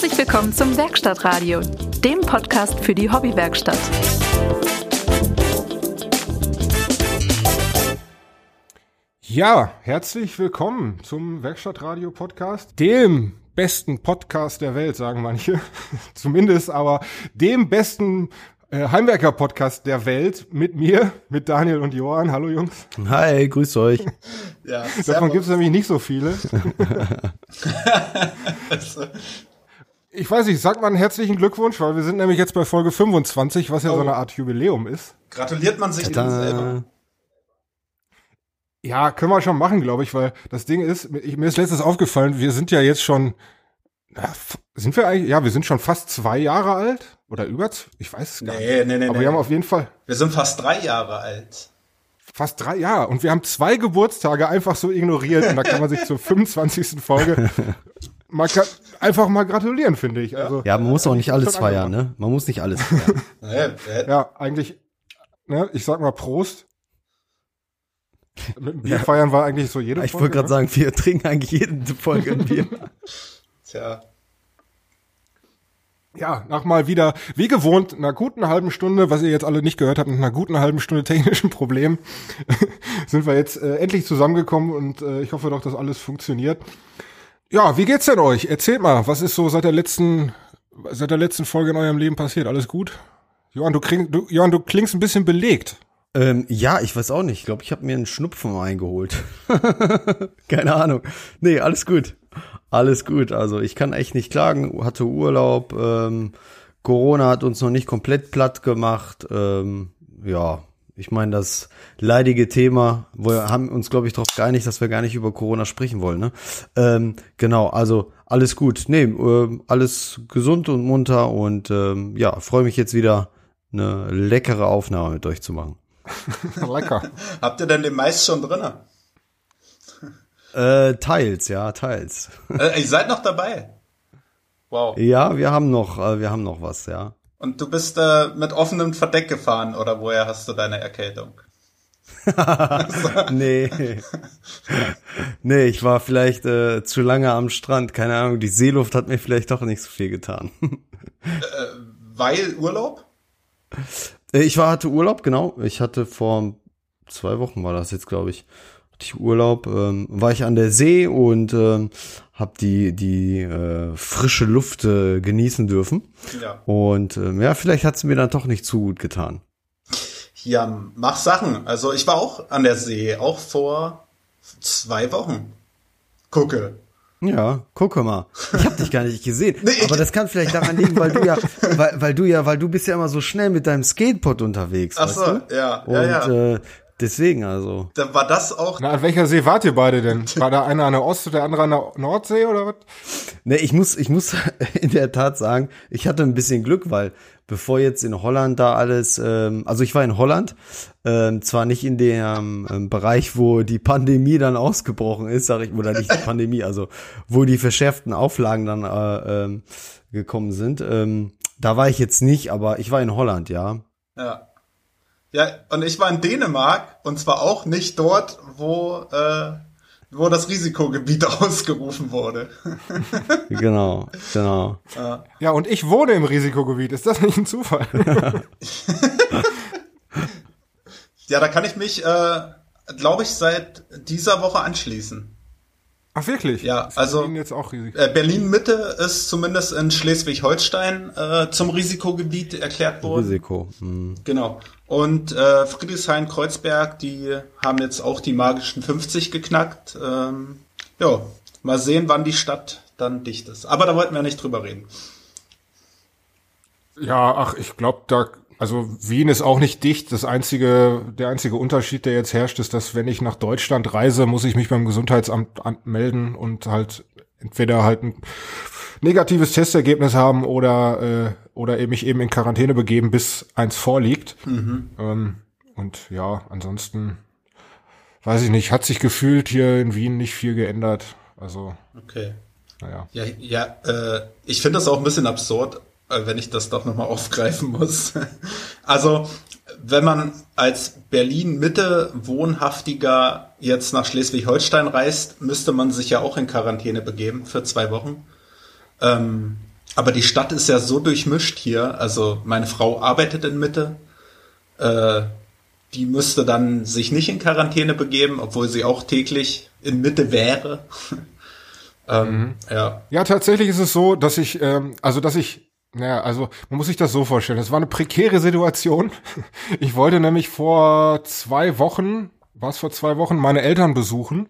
Herzlich willkommen zum Werkstattradio, dem Podcast für die Hobbywerkstatt. Ja, herzlich willkommen zum Werkstattradio Podcast, dem besten Podcast der Welt, sagen manche. Zumindest aber dem besten äh, Heimwerker-Podcast der Welt mit mir, mit Daniel und Johann. Hallo Jungs. Hi, grüß euch. ja, Davon gibt es nämlich nicht so viele. ich weiß nicht, sagt man herzlichen Glückwunsch, weil wir sind nämlich jetzt bei Folge 25, was ja oh. so eine Art Jubiläum ist. Gratuliert man sich selber. Ja, können wir schon machen, glaube ich, weil das Ding ist, ich, mir ist letztes aufgefallen, wir sind ja jetzt schon, na, sind wir eigentlich, ja, wir sind schon fast zwei Jahre alt oder über, ich weiß es gar nee, nicht. Nee, nee, Aber nee. wir haben auf jeden Fall. Wir sind fast drei Jahre alt. Fast drei Jahre. Und wir haben zwei Geburtstage einfach so ignoriert und da kann man sich zur 25. Folge mal einfach mal gratulieren, finde ich. Also, ja, man muss auch nicht alles feiern, ne? Man muss nicht alles feiern. ja, eigentlich, ne, ich sag mal Prost. Mit dem Bier ja. feiern war eigentlich so jede ich Folge. Ich wollte gerade sagen, wir trinken eigentlich jede Folge ein Bier. Tja. Ja, nach mal wieder, wie gewohnt, einer guten halben Stunde, was ihr jetzt alle nicht gehört habt, nach einer guten halben Stunde technischen Problem, sind wir jetzt äh, endlich zusammengekommen und äh, ich hoffe doch, dass alles funktioniert. Ja, wie geht's denn euch? Erzählt mal, was ist so seit der letzten, seit der letzten Folge in eurem Leben passiert? Alles gut? Johann, du, kling, du, Johann, du klingst ein bisschen belegt. Ähm, ja, ich weiß auch nicht. Ich glaube, ich habe mir einen Schnupfen eingeholt. Keine Ahnung. Nee, alles gut. Alles gut. Also ich kann echt nicht klagen. Hatte Urlaub. Ähm, Corona hat uns noch nicht komplett platt gemacht. Ähm, ja, ich meine, das leidige Thema, wir haben uns, glaube ich, darauf geeinigt, dass wir gar nicht über Corona sprechen wollen. Ne? Ähm, genau, also alles gut. Nee, äh, alles gesund und munter und ähm, ja, freue mich jetzt wieder eine leckere Aufnahme mit euch zu machen. Lecker. Habt ihr denn den Mais schon drin? Äh, teils, ja, teils. Äh, ihr seid noch dabei. Wow. Ja, wir haben noch, äh, wir haben noch was, ja. Und du bist äh, mit offenem Verdeck gefahren oder woher hast du deine Erkältung? nee. nee, ich war vielleicht äh, zu lange am Strand. Keine Ahnung, die Seeluft hat mir vielleicht doch nicht so viel getan. äh, weil Urlaub? Äh, ich war, hatte Urlaub, genau. Ich hatte vor zwei Wochen war das jetzt, glaube ich. Ich Urlaub, ähm, war ich an der See und ähm, habe die die äh, frische Luft äh, genießen dürfen. Ja. Und ähm, ja, vielleicht hat es mir dann doch nicht zu gut getan. Ja, mach Sachen. Also ich war auch an der See, auch vor zwei Wochen. Gucke. Ja, gucke mal. Ich habe dich gar nicht gesehen. nee, aber das kann vielleicht daran liegen, weil du ja, weil, weil du ja, weil du bist ja immer so schnell mit deinem Skateboard unterwegs. Ach so, ja, Und, ja, ja. Äh, deswegen also. Da war das auch. Na, an welcher See wart ihr beide denn? War da einer an der Ost- und der andere an der Nordsee oder was? Nee, ich muss, ich muss in der Tat sagen, ich hatte ein bisschen Glück, weil bevor jetzt in Holland da alles, ähm, also ich war in Holland, ähm, zwar nicht in dem ähm, Bereich, wo die Pandemie dann ausgebrochen ist, sag ich, oder nicht die Pandemie, also wo die verschärften Auflagen dann äh, ähm, gekommen sind. Ähm, da war ich jetzt nicht, aber ich war in Holland, ja. Ja. Ja, und ich war in Dänemark und zwar auch nicht dort, wo äh, wo das Risikogebiet ausgerufen wurde. genau, genau. Ja, und ich wohne im Risikogebiet. Ist das nicht ein Zufall? ja, da kann ich mich, äh, glaube ich, seit dieser Woche anschließen. Ach wirklich? Ja, ist also Berlin, jetzt auch äh, Berlin Mitte ist zumindest in Schleswig-Holstein äh, zum Risikogebiet erklärt worden. Risiko. Hm. Genau. Und äh, Friedrichshain-Kreuzberg, die haben jetzt auch die magischen 50 geknackt. Ähm, ja, mal sehen, wann die Stadt dann dicht ist. Aber da wollten wir nicht drüber reden. Ja, ach, ich glaube, da also Wien ist auch nicht dicht. Das einzige, der einzige Unterschied, der jetzt herrscht, ist, dass wenn ich nach Deutschland reise, muss ich mich beim Gesundheitsamt melden und halt entweder halt ein negatives Testergebnis haben oder äh, oder eben mich eben in Quarantäne begeben, bis eins vorliegt. Mhm. Ähm, und ja, ansonsten weiß ich nicht, hat sich gefühlt hier in Wien nicht viel geändert. Also okay. Naja. Ja, ja äh, ich finde das auch ein bisschen absurd. Äh, wenn ich das doch nochmal aufgreifen muss. Also, wenn man als Berlin-Mitte Wohnhaftiger jetzt nach Schleswig-Holstein reist, müsste man sich ja auch in Quarantäne begeben für zwei Wochen. Ähm, Aber die Stadt ist ja so durchmischt hier. Also meine Frau arbeitet in Mitte. Äh, die müsste dann sich nicht in Quarantäne begeben, obwohl sie auch täglich in Mitte wäre. ähm, mhm. ja. ja, tatsächlich ist es so, dass ich, ähm, also dass ich naja, also man muss sich das so vorstellen. Das war eine prekäre Situation. Ich wollte nämlich vor zwei Wochen, war es vor zwei Wochen, meine Eltern besuchen.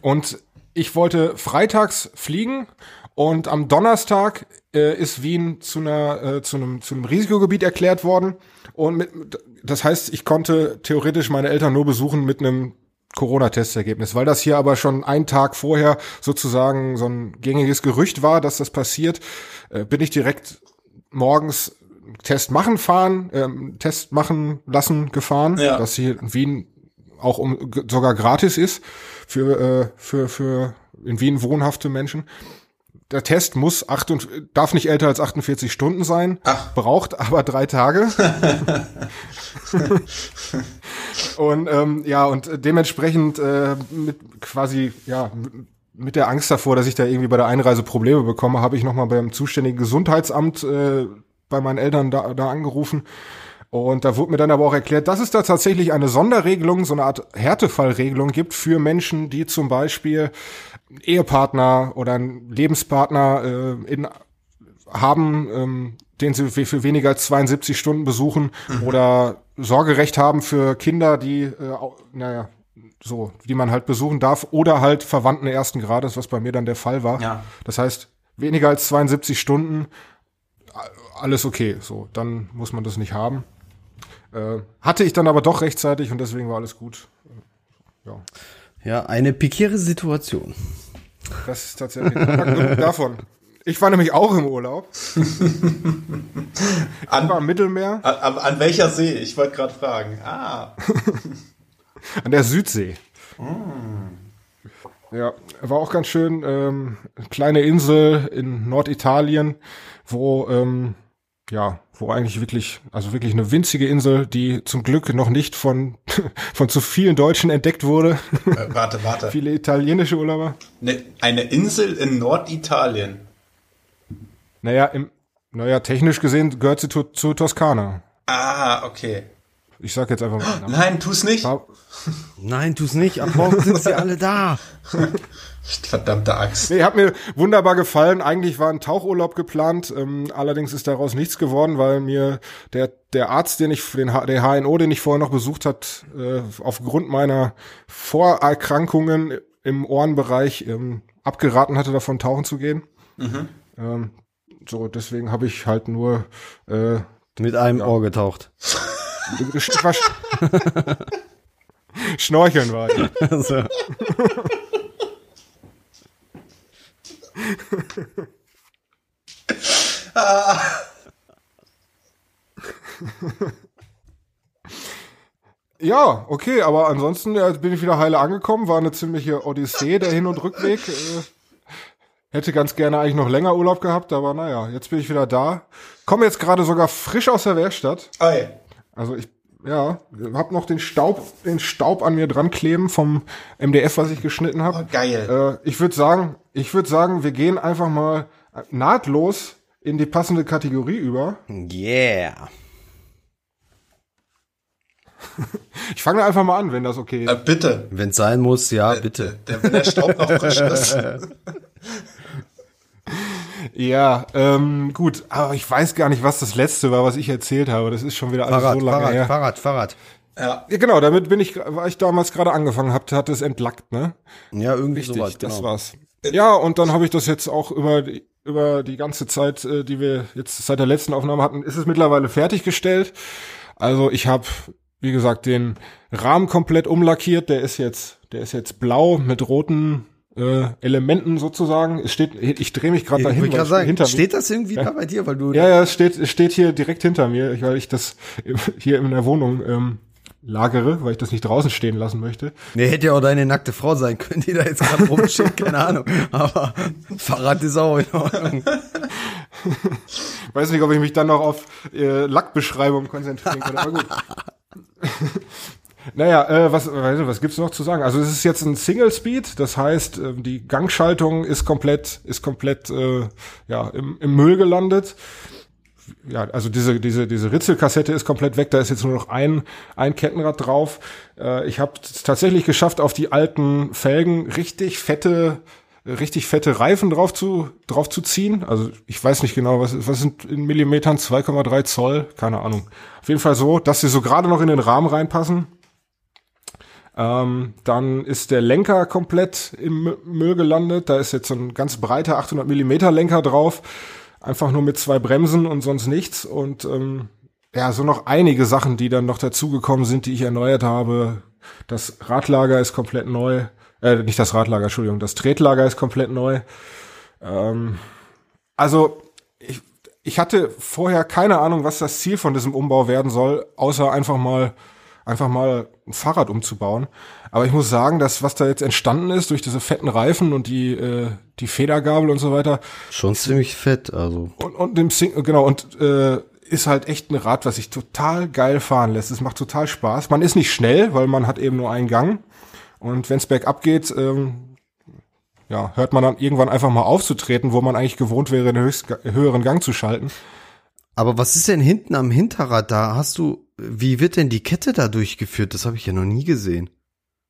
Und ich wollte freitags fliegen und am Donnerstag äh, ist Wien zu einer äh, zu einem zu einem Risikogebiet erklärt worden und mit, das heißt, ich konnte theoretisch meine Eltern nur besuchen mit einem Corona-Testergebnis, weil das hier aber schon einen Tag vorher sozusagen so ein gängiges Gerücht war, dass das passiert, äh, bin ich direkt morgens Test machen fahren, ähm, Test machen lassen gefahren, ja. dass hier in Wien auch um sogar gratis ist für äh, für für in Wien wohnhafte Menschen. Der Test muss acht und darf nicht älter als 48 Stunden sein, Ach. braucht aber drei Tage. und ähm, ja und dementsprechend äh, mit quasi ja mit der Angst davor, dass ich da irgendwie bei der Einreise Probleme bekomme, habe ich nochmal beim zuständigen Gesundheitsamt äh, bei meinen Eltern da, da angerufen. Und da wurde mir dann aber auch erklärt, dass es da tatsächlich eine Sonderregelung, so eine Art Härtefallregelung gibt für Menschen, die zum Beispiel Ehepartner oder einen Lebenspartner äh, in, haben, ähm, den sie für weniger als 72 Stunden besuchen mhm. oder Sorgerecht haben für Kinder, die, äh, naja, so, die man halt besuchen darf oder halt Verwandten ersten Grades, was bei mir dann der Fall war. Ja. Das heißt, weniger als 72 Stunden, alles okay, so, dann muss man das nicht haben. Äh, hatte ich dann aber doch rechtzeitig und deswegen war alles gut. Ja. Ja, eine pikiere Situation. Das ist tatsächlich genug davon. Ich war nämlich auch im Urlaub. an, war im Mittelmeer. An, an, welcher See? Ich wollte gerade fragen. Ah. an der Südsee. Mm. Ja, war auch ganz schön. Ähm, kleine Insel in Norditalien, wo ähm, ja, wo eigentlich wirklich, also wirklich eine winzige Insel, die zum Glück noch nicht von, von zu vielen Deutschen entdeckt wurde. Äh, warte, warte. Viele italienische Urlauber. Ne, eine Insel in Norditalien. Naja, im, naja, technisch gesehen gehört sie zu, zu Toskana. Ah, okay. Ich sag jetzt einfach mal. Nein, tu's nicht. Nein, tu's nicht. Ab morgen sind sie alle da. Verdammte Axt. Nee, hat mir wunderbar gefallen. Eigentlich war ein Tauchurlaub geplant. Ähm, allerdings ist daraus nichts geworden, weil mir der, der Arzt, den ich, den, der HNO, den ich vorher noch besucht hat, äh, aufgrund meiner Vorerkrankungen im Ohrenbereich ähm, abgeraten hatte, davon tauchen zu gehen. Mhm. Ähm, so, deswegen habe ich halt nur äh, mit einem ja. Ohr getaucht. Schnorcheln war ich. Also. ja, okay, aber ansonsten ja, bin ich wieder heile angekommen, war eine ziemliche Odyssee, der Hin- und Rückweg. Äh, hätte ganz gerne eigentlich noch länger Urlaub gehabt, aber naja, jetzt bin ich wieder da. Komme jetzt gerade sogar frisch aus der Werkstatt. Ei. Also ich ja, hab noch den Staub, den Staub an mir dran kleben vom MDF, was ich geschnitten habe. Oh, geil. Äh, ich würde sagen, ich würde sagen, wir gehen einfach mal nahtlos in die passende Kategorie über. Yeah. Ich fange einfach mal an, wenn das okay ist. Äh, bitte. Wenn es sein muss, ja, bitte. Der, wenn der Staub noch frisch ist. Ja, ähm, gut, aber ich weiß gar nicht, was das letzte war, was ich erzählt habe. Das ist schon wieder alles Fahrrad, so lange Fahrrad, her. Fahrrad, Fahrrad. Ja. ja, genau, damit bin ich, weil ich damals gerade angefangen habe, hat es entlackt, ne? Ja, irgendwie Richtig, sowas, genau. das war's. Ja, und dann habe ich das jetzt auch über die, über die ganze Zeit, äh, die wir jetzt seit der letzten Aufnahme hatten, ist es mittlerweile fertiggestellt. Also ich habe, wie gesagt, den Rahmen komplett umlackiert. Der ist jetzt, der ist jetzt blau mit roten äh, Elementen sozusagen. Es steht, ich drehe mich gerade dahin. Ich sagen, steht hinter steht das irgendwie ja. da bei dir, weil du? Ja, ja, es steht, es steht hier direkt hinter mir, weil ich das hier in der Wohnung ähm, lagere, weil ich das nicht draußen stehen lassen möchte. Nee, hätte ja auch deine nackte Frau sein können, die da jetzt gerade rumsteht, keine Ahnung. Aber Fahrrad ist auch in Ordnung. Weiß nicht, ob ich mich dann noch auf äh, Lackbeschreibung konzentrieren kann, aber gut. Naja, äh, was, was gibt's noch zu sagen? Also es ist jetzt ein Single Speed, das heißt, äh, die Gangschaltung ist komplett, ist komplett äh, ja, im, im Müll gelandet. Ja, also diese, diese, diese Ritzelkassette ist komplett weg, da ist jetzt nur noch ein, ein Kettenrad drauf. Äh, ich habe tatsächlich geschafft, auf die alten Felgen richtig fette richtig fette Reifen drauf zu, drauf zu ziehen. Also ich weiß nicht genau, was, was sind in Millimetern 2,3 Zoll, keine Ahnung. Auf jeden Fall so, dass sie so gerade noch in den Rahmen reinpassen. Ähm, dann ist der Lenker komplett im Müll gelandet. Da ist jetzt so ein ganz breiter 800 Millimeter Lenker drauf. Einfach nur mit zwei Bremsen und sonst nichts. Und ähm, ja, so noch einige Sachen, die dann noch dazugekommen sind, die ich erneuert habe. Das Radlager ist komplett neu. Äh, nicht das Radlager, Entschuldigung. Das Tretlager ist komplett neu. Ähm, also ich, ich hatte vorher keine Ahnung, was das Ziel von diesem Umbau werden soll, außer einfach mal einfach mal ein Fahrrad umzubauen. Aber ich muss sagen, dass was da jetzt entstanden ist durch diese fetten Reifen und die äh, die Federgabel und so weiter, schon ziemlich fett, also und und dem Sing genau und äh, ist halt echt ein Rad, was sich total geil fahren lässt. Es macht total Spaß. Man ist nicht schnell, weil man hat eben nur einen Gang. Und wenn es bergab geht, ähm, ja, hört man dann irgendwann einfach mal aufzutreten, wo man eigentlich gewohnt wäre, den höchst, höheren Gang zu schalten. Aber was ist denn hinten am Hinterrad da? Hast du, wie wird denn die Kette da durchgeführt? Das habe ich ja noch nie gesehen.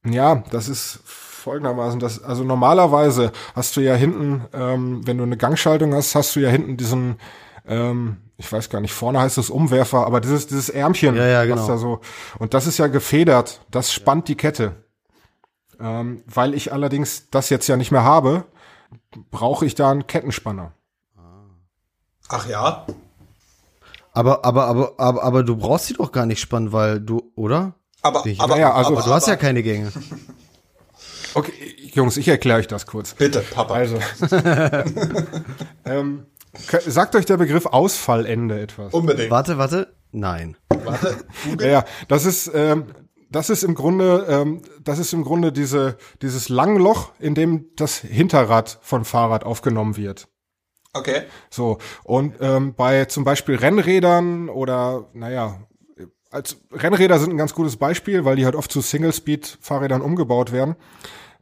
Ja, das ist folgendermaßen, das, also normalerweise hast du ja hinten, ähm, wenn du eine Gangschaltung hast, hast du ja hinten diesen, ähm, ich weiß gar nicht, vorne heißt es Umwerfer, aber dieses, dieses Ärmchen, ja, ja, genau. was da so, und das ist ja gefedert, das spannt die Kette. Ähm, weil ich allerdings das jetzt ja nicht mehr habe, brauche ich da einen Kettenspanner. Ach ja? Aber, aber, aber, aber, aber du brauchst sie doch gar nicht spannen, weil du, oder? Aber, aber, ja, also, aber, du hast ja keine Gänge. Okay, Jungs, ich erkläre euch das kurz. Bitte, Papa. Also, ähm, sagt euch der Begriff Ausfallende etwas? Unbedingt. Warte, warte. Nein. Warte. Ja, ja, das ist, ähm, das ist im Grunde, ähm, das ist im Grunde diese, dieses Langloch, in dem das Hinterrad von Fahrrad aufgenommen wird. Okay. So, und ähm, bei zum Beispiel Rennrädern oder, naja, als Rennräder sind ein ganz gutes Beispiel, weil die halt oft zu Single-Speed-Fahrrädern umgebaut werden.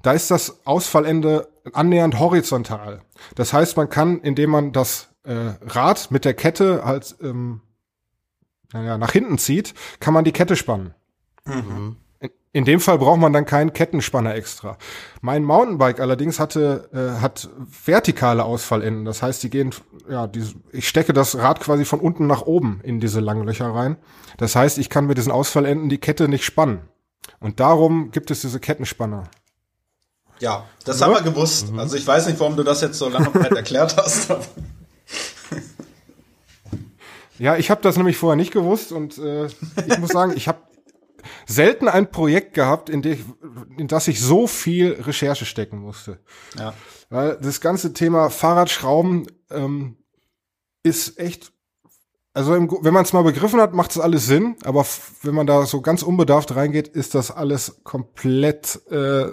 Da ist das Ausfallende annähernd horizontal. Das heißt, man kann, indem man das äh, Rad mit der Kette halt ähm, naja, nach hinten zieht, kann man die Kette spannen. Mhm. In dem Fall braucht man dann keinen Kettenspanner extra. Mein Mountainbike allerdings hatte äh, hat vertikale Ausfallenden. Das heißt, die gehen ja, die, ich stecke das Rad quasi von unten nach oben in diese langen Löcher rein. Das heißt, ich kann mit diesen Ausfallenden die Kette nicht spannen. Und darum gibt es diese Kettenspanner. Ja, das ja? haben wir gewusst. Mhm. Also ich weiß nicht, warum du das jetzt so lange breit erklärt hast. ja, ich habe das nämlich vorher nicht gewusst und äh, ich muss sagen, ich habe selten ein Projekt gehabt, in, in das ich so viel Recherche stecken musste. Ja. Weil das ganze Thema Fahrradschrauben ähm, ist echt, also im, wenn man es mal begriffen hat, macht es alles Sinn, aber wenn man da so ganz unbedarft reingeht, ist das alles komplett äh,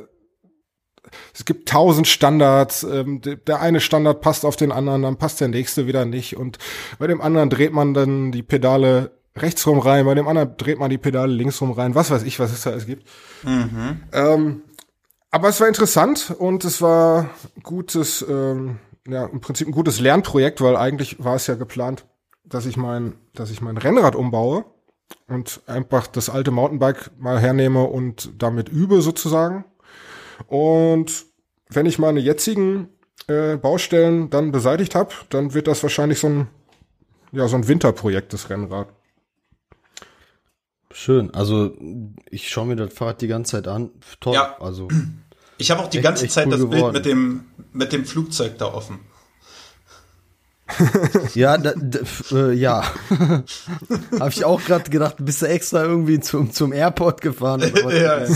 es gibt tausend Standards, ähm, der eine Standard passt auf den anderen, dann passt der nächste wieder nicht und bei dem anderen dreht man dann die Pedale rechtsrum rein, bei dem anderen dreht man die Pedale linksrum rein, was weiß ich, was es da alles gibt. Mhm. Ähm, aber es war interessant und es war gutes, ähm, ja, im Prinzip ein gutes Lernprojekt, weil eigentlich war es ja geplant, dass ich mein, dass ich mein Rennrad umbaue und einfach das alte Mountainbike mal hernehme und damit übe sozusagen. Und wenn ich meine jetzigen äh, Baustellen dann beseitigt habe, dann wird das wahrscheinlich so ein, ja, so ein Winterprojekt, das Rennrad. Schön. Also ich schaue mir das Fahrrad die ganze Zeit an. Toll. Ja. Also ich habe auch die echt, ganze echt Zeit cool das geworden. Bild mit dem mit dem Flugzeug da offen. ja, da, da, äh, ja. habe ich auch gerade gedacht, bist du extra irgendwie zum zum Airport gefahren? Ja, ja.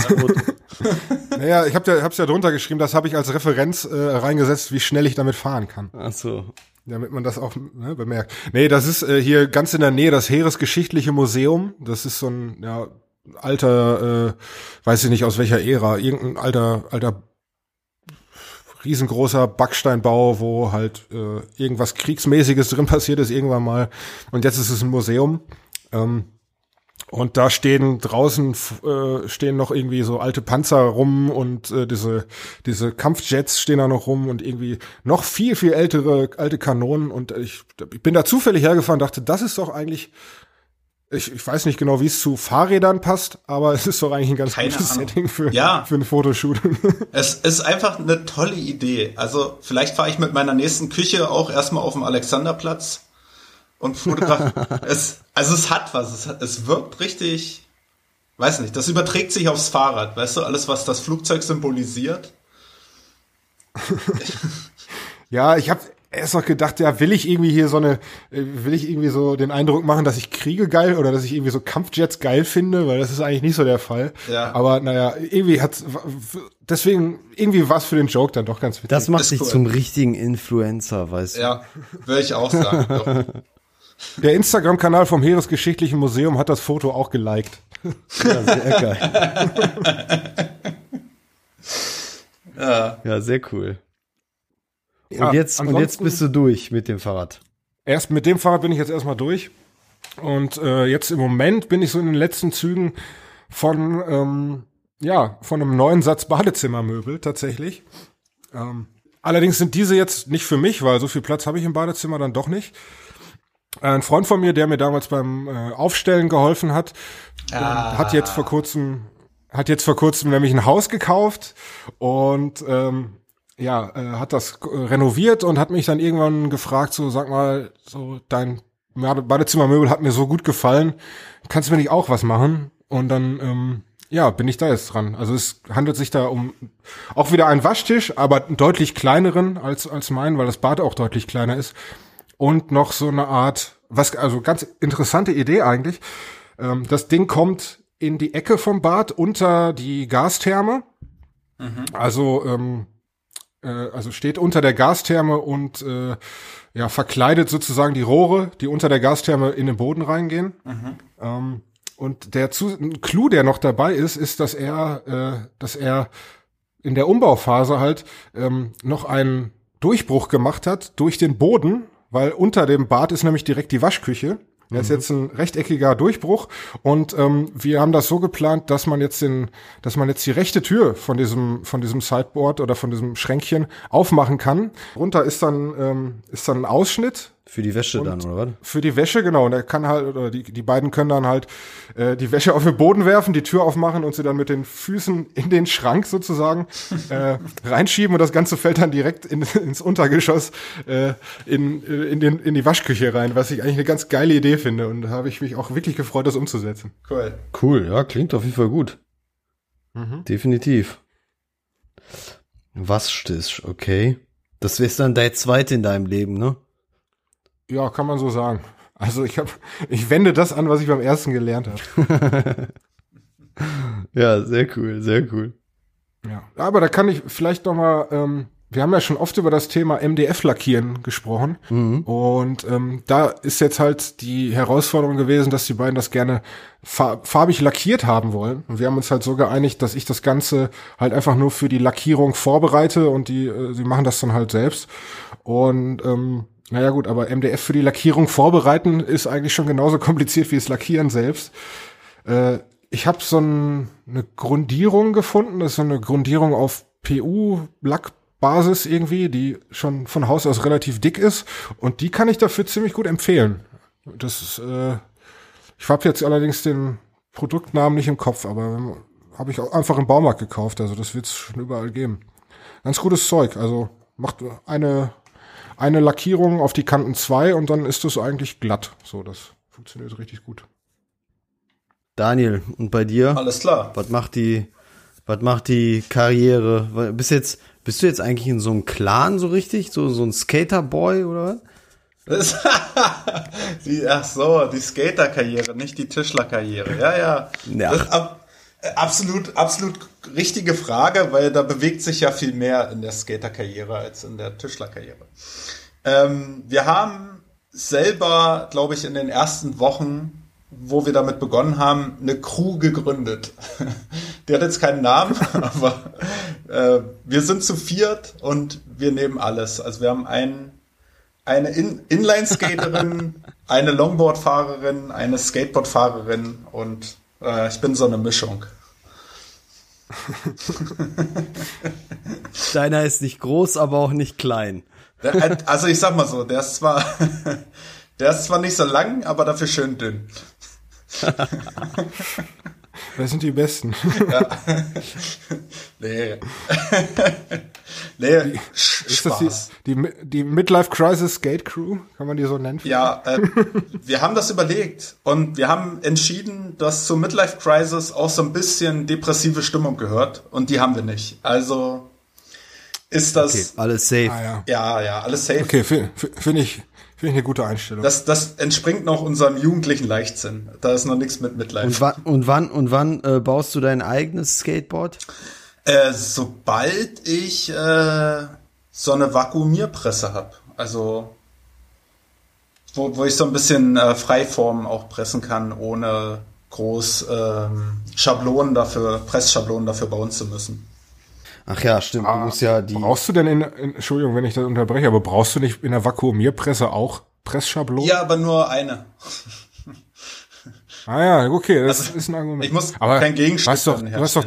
naja, ich habe ja, hab's ja drunter geschrieben, das habe ich als Referenz äh, reingesetzt, wie schnell ich damit fahren kann. Ach so. Damit man das auch ne, bemerkt. Nee, das ist äh, hier ganz in der Nähe das Heeresgeschichtliche Museum. Das ist so ein ja, alter, äh, weiß ich nicht aus welcher Ära, irgendein alter, alter riesengroßer Backsteinbau, wo halt äh, irgendwas Kriegsmäßiges drin passiert ist irgendwann mal. Und jetzt ist es ein Museum. Ähm, Und da stehen draußen äh, stehen noch irgendwie so alte Panzer rum und äh, diese diese Kampfjets stehen da noch rum und irgendwie noch viel viel ältere alte Kanonen und ich, ich bin da zufällig hergefahren, dachte, das ist doch eigentlich ich, ich weiß nicht genau, wie es zu Fahrrädern passt, aber es ist doch eigentlich ein ganz Keine gutes Ahnung. Setting für, Ja. für ein Fotoshooting. Es ist einfach eine tolle Idee. Also vielleicht fahre ich mit meiner nächsten Küche auch erstmal auf dem Alexanderplatz und fotografiere. es, also es hat was. Es, hat, es wirkt richtig, weiß nicht, das überträgt sich aufs Fahrrad. Weißt du, alles, was das Flugzeug symbolisiert. Ja, ich habe erst noch gedacht, ja, will ich irgendwie hier so eine, äh, will ich irgendwie so den Eindruck machen, dass ich Kriege geil oder dass ich irgendwie so Kampfjets geil finde, weil das ist eigentlich nicht so der Fall. Ja. Aber naja, irgendwie hat deswegen irgendwie was für den Joke dann doch ganz witzig. Das macht dich cool. zum richtigen Influencer, weißt du. Ja, würde ich auch sagen. Der Instagram-Kanal vom Heeresgeschichtlichen Museum hat das Foto auch geliked. Ja, sehr geil. Ja. Ja, sehr cool. Ja, und jetzt, und jetzt bist du durch mit dem Fahrrad. Erst mit dem Fahrrad bin ich jetzt erstmal durch. Und äh, jetzt im Moment bin ich so in den letzten Zügen von, ähm, ja, von einem neuen Satz Badezimmermöbel tatsächlich. Ähm, allerdings sind diese jetzt nicht für mich, weil so viel Platz habe ich im Badezimmer dann doch nicht. Ein Freund von mir, der mir damals beim äh, Aufstellen geholfen hat, ähm, hat jetzt vor kurzem hat jetzt vor kurzem nämlich ein Haus gekauft und ähm, ja, äh, hat das äh, renoviert und hat mich dann irgendwann gefragt, so sag mal, so dein Bade- Badezimmermöbel hat mir so gut gefallen, kannst du mir nicht auch was machen? Und dann ähm, ja, bin ich da jetzt dran. Also es handelt sich da um auch wieder einen Waschtisch, aber einen deutlich kleineren als als mein, weil das Bad auch deutlich kleiner ist und noch so eine Art, was also ganz interessante Idee eigentlich. Ähm, das Ding kommt in die Ecke vom Bad unter die Gastherme. Also ähm, äh, also steht unter der Gastherme und äh, ja verkleidet sozusagen die Rohre, die unter der Gastherme in den Boden reingehen. Ähm, und der Zu ein Clou, der noch dabei ist, ist, dass er, äh, dass er in der Umbauphase halt ähm, noch einen Durchbruch gemacht hat durch den Boden, weil unter dem Bad ist nämlich direkt die Waschküche. Das ist jetzt ein rechteckiger Durchbruch und ähm, wir haben das so geplant, dass man jetzt den, dass man jetzt die rechte Tür von diesem von diesem Sideboard oder von diesem Schränkchen aufmachen kann. Runter ist dann ähm, ist dann ein Ausschnitt Für die Wäsche dann, oder was? für die Wäsche, genau. Und er kann halt, oder die, die beiden können dann halt äh, die Wäsche auf den Boden werfen, die Tür aufmachen und sie dann mit den Füßen in den Schrank sozusagen äh, reinschieben und das Ganze fällt dann direkt in, ins Untergeschoss äh, in, in, den, in die Waschküche rein, was ich eigentlich eine ganz geile Idee finde. Und da habe ich mich auch wirklich gefreut, das umzusetzen. Cool. Cool, ja, klingt auf jeden Fall gut. Definitiv. Waschtisch, okay. Das ist dann der zweite in deinem Leben, ne? Ja, kann man so sagen. Also ich habe, ich wende das an, was ich beim ersten gelernt habe. Ja, sehr cool, sehr cool. Ja, aber da kann ich vielleicht noch mal. Ähm, wir haben ja schon oft über das Thema MDF-Lackieren gesprochen und ähm, da ist jetzt halt die Herausforderung gewesen, dass die beiden das gerne fa farbig lackiert haben wollen. Und wir haben uns halt so geeinigt, dass ich das Ganze halt einfach nur für die Lackierung vorbereite und die, äh, sie machen das dann halt selbst. Und ähm, naja gut, aber MDF für die Lackierung vorbereiten ist eigentlich schon genauso kompliziert wie das Lackieren selbst. Äh, ich habe so ein, eine Grundierung gefunden, das ist so eine Grundierung auf PU-Lackbasis irgendwie, die schon von Haus aus relativ dick ist und die kann ich dafür ziemlich gut empfehlen. Das ist, äh, ich habe jetzt allerdings den Produktnamen nicht im Kopf, aber habe ich auch einfach im Baumarkt gekauft, also das wird es schon überall geben. Ganz gutes Zeug, also macht eine eine Lackierung auf die Kanten zwei und dann ist es eigentlich glatt. So, das funktioniert richtig gut. Daniel, und bei dir? Alles klar. Was macht die, was macht die Karriere? Bist jetzt, bist du jetzt eigentlich in so einem Clan so richtig? So, so ein Skaterboy oder was? Das, die, ach so, die Skaterkarriere, nicht die Tischlerkarriere. Ja, ja. Ja. Das ab, absolut, absolut richtige Frage, weil da bewegt sich ja viel mehr in der Skaterkarriere als in der Tischlerkarriere. Ähm, wir haben selber, glaube ich, in den ersten Wochen, wo wir damit begonnen haben, eine Crew gegründet. Die hat jetzt keinen Namen, aber äh, wir sind zu viert und wir nehmen alles. Also wir haben einen eine In Inline-Skaterin, eine Longboard-Fahrerin, eine Skateboard-Fahrerin und äh, ich bin so eine Mischung. Deiner ist nicht groß, aber auch nicht klein. Also ich sag mal so, der ist zwar, der ist zwar nicht so lang, aber dafür schön dünn. Das sind die Besten. Ja. Nee. nee, Spaß. Die, die, die Midlife Crisis Skate Crew, kann man die so nennen? Ja, äh, wir haben das überlegt und wir haben entschieden, dass zur Midlife Crisis auch so ein bisschen depressive Stimmung gehört und die haben wir nicht. Also ist das okay, alles safe. Ah, ja. ja, ja, alles safe. Okay, finde find ich Finde ich eine gute Einstellung. Das, das entspringt noch unserem jugendlichen Leichtsinn. Da ist noch nichts mit Mitleid. Und, wa und wann, und wann äh, baust du dein eigenes Skateboard? Äh, sobald ich äh, so eine Vakuumierpresse habe. Also wo, wo ich so ein bisschen äh, Freiform auch pressen kann, ohne groß ähm, Schablonen dafür, Pressschablonen dafür bauen zu müssen. Ach ja, stimmt. Ah, du musst ja die. Brauchst du denn in, in, Entschuldigung, wenn ich das unterbreche, aber brauchst du nicht in der Vakuumierpresse auch Pressschablonen? Ja, aber nur eine. ah ja, okay, das also, ist ein Argument. Ich muss aber kein Gegenstand hast doch, du hast doch,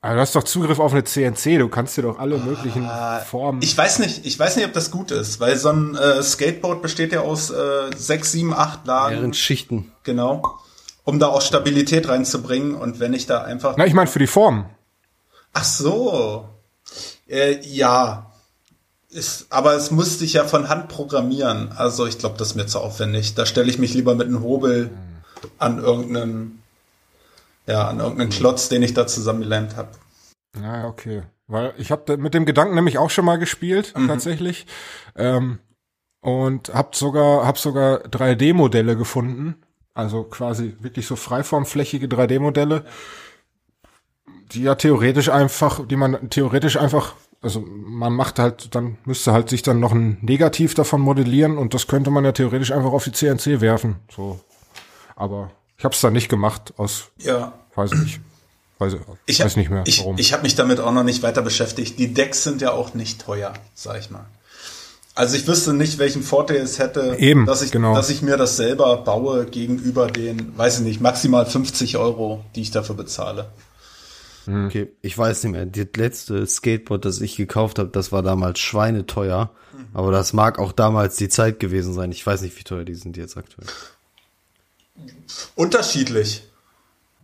aber du hast doch Zugriff auf eine CNC, du kannst dir doch alle möglichen ah, Formen. Ich weiß nicht, ich weiß nicht, ob das gut ist, weil so ein äh, Skateboard besteht ja aus äh, sechs, sieben, acht Lagen. Mehreren Schichten. Genau. Um da auch Stabilität reinzubringen und wenn ich da einfach. Na, ich meine für die Form. Ach so. Äh, ja. Ist, aber es musste ich ja von Hand programmieren. Also ich glaube, das ist mir zu aufwendig. Da stelle ich mich lieber mit einem Hobel an irgendeinen, ja, an irgendeinen Klotz, den ich da zusammengelernt habe. Ja, okay. Weil ich habe mit dem Gedanken nämlich auch schon mal gespielt, mhm. tatsächlich. Ähm, und hab sogar, hab sogar 3D-Modelle gefunden. Also quasi wirklich so freiformflächige 3D-Modelle. Ja die ja theoretisch einfach, die man theoretisch einfach, also man macht halt, dann müsste halt sich dann noch ein Negativ davon modellieren und das könnte man ja theoretisch einfach auf die CNC werfen. So. Aber ich habe es dann nicht gemacht aus, ja. weiß ich nicht. Weiß, ich weiß nicht mehr, warum. Ich, ich habe mich damit auch noch nicht weiter beschäftigt. Die Decks sind ja auch nicht teuer, sag ich mal. Also ich wüsste nicht, welchen Vorteil es hätte, Eben, dass, ich, genau. dass ich mir das selber baue gegenüber den, weiß ich nicht, maximal 50 Euro, die ich dafür bezahle. Mhm. Okay, ich weiß nicht mehr. Das letzte Skateboard, das ich gekauft habe, das war damals schweineteuer. Mhm. Aber das mag auch damals die Zeit gewesen sein. Ich weiß nicht, wie teuer die sind jetzt aktuell. Unterschiedlich.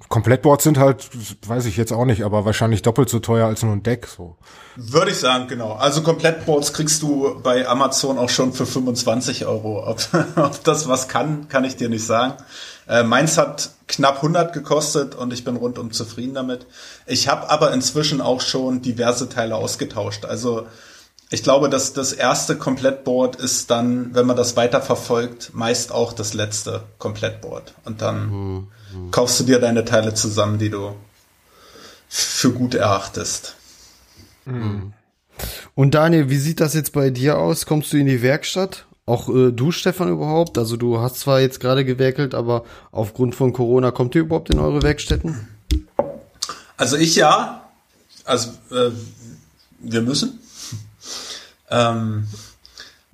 Komplettboards sind halt, weiß ich jetzt auch nicht, aber wahrscheinlich doppelt so teuer als nur ein Deck. So. Würde ich sagen, genau. Also Komplettboards kriegst du bei Amazon auch schon für 25 Euro. Ob, ob das was kann, kann ich dir nicht sagen. Äh, meins hat knapp 100 gekostet und ich bin rundum zufrieden damit. Ich habe aber inzwischen auch schon diverse Teile ausgetauscht. Also ich glaube, dass das erste Komplettboard ist dann, wenn man das weiterverfolgt, meist auch das letzte Komplettboard. Und dann mhm. kaufst du dir deine Teile zusammen, die du für gut erachtest. Mhm. Und Daniel, wie sieht das jetzt bei dir aus? Kommst du in die Werkstatt auch äh, du, Stefan, überhaupt? Also du hast zwar jetzt gerade gewerkelt, aber aufgrund von Corona kommt ihr überhaupt in eure Werkstätten? Also ich ja. Also äh, wir müssen. ähm,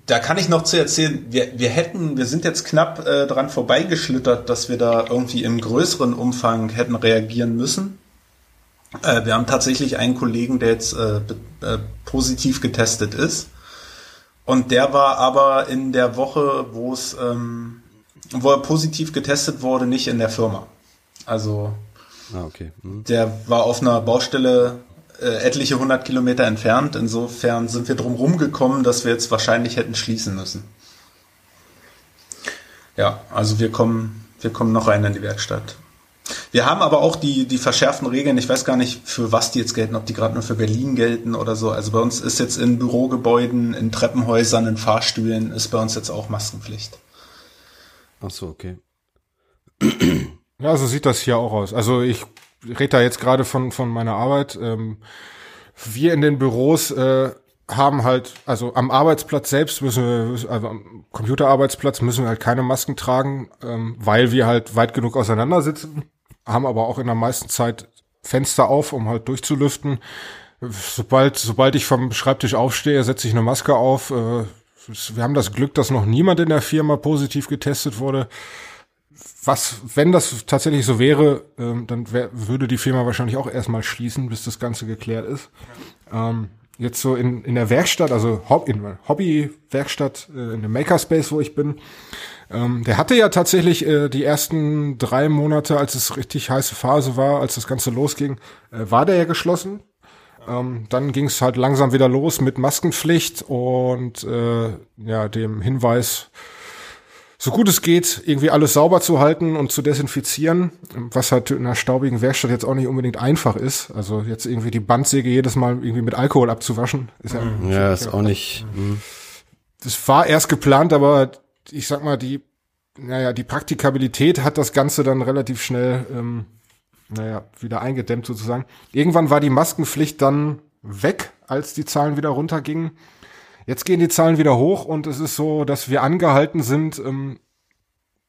da kann ich noch zu erzählen, wir, wir hätten, wir sind jetzt knapp äh, dran vorbeigeschlittert, dass wir da irgendwie im größeren Umfang hätten reagieren müssen. Äh, wir haben tatsächlich einen Kollegen, der jetzt äh, äh, positiv getestet ist. Und der war aber in der Woche, wo es, ähm, wo er positiv getestet wurde, nicht in der Firma. Also ah, okay. Mhm. der war auf einer Baustelle äh, etliche hundert Kilometer entfernt. Insofern sind wir drum rumgekommen, dass wir jetzt wahrscheinlich hätten schließen müssen. Ja, also wir kommen, wir kommen noch rein in die Werkstatt. Wir haben aber auch die, die verschärften Regeln. Ich weiß gar nicht, für was die jetzt gelten, ob die gerade nur für Berlin gelten oder so. Also bei uns ist jetzt in Bürogebäuden, in Treppenhäusern, in Fahrstühlen ist bei uns jetzt auch Maskenpflicht. Ach so, okay. Ja, so sieht das hier auch aus. Also ich rede da jetzt gerade von, von meiner Arbeit. Ähm, wir in den Büros äh, haben halt, also am Arbeitsplatz selbst müssen wir, also am Computerarbeitsplatz müssen wir halt keine Masken tragen, ähm, weil wir halt weit genug auseinander sitzen haben aber auch in der meisten Zeit Fenster auf, um halt durchzulüften. Sobald, sobald ich vom Schreibtisch aufstehe, setze ich eine Maske auf. Äh, wir haben das Glück, dass noch niemand in der Firma positiv getestet wurde. Was, wenn das tatsächlich so wäre, ähm, dann wär, würde die Firma wahrscheinlich auch erstmal schließen, bis das Ganze geklärt ist. Ähm, jetzt so in, in der Werkstatt, also in Hobby-Werkstatt, äh, in dem Makerspace, wo ich bin, ähm, der hatte ja tatsächlich äh, die ersten drei Monate, als es richtig heiße Phase war, als das Ganze losging, äh, war der ja geschlossen. Ähm, dann ging es halt langsam wieder los mit Maskenpflicht und äh, ja dem Hinweis, so gut es geht, irgendwie alles sauber zu halten und zu desinfizieren, was halt in einer staubigen Werkstatt jetzt auch nicht unbedingt einfach ist. Also jetzt irgendwie die Bandsäge jedes Mal irgendwie mit Alkohol abzuwaschen, ist ja, ja ist auch nicht. Mhm. Das war erst geplant, aber ich sag mal, die, naja, die Praktikabilität hat das Ganze dann relativ schnell, ähm, naja, wieder eingedämmt sozusagen. Irgendwann war die Maskenpflicht dann weg, als die Zahlen wieder runtergingen. Jetzt gehen die Zahlen wieder hoch und es ist so, dass wir angehalten sind, ähm,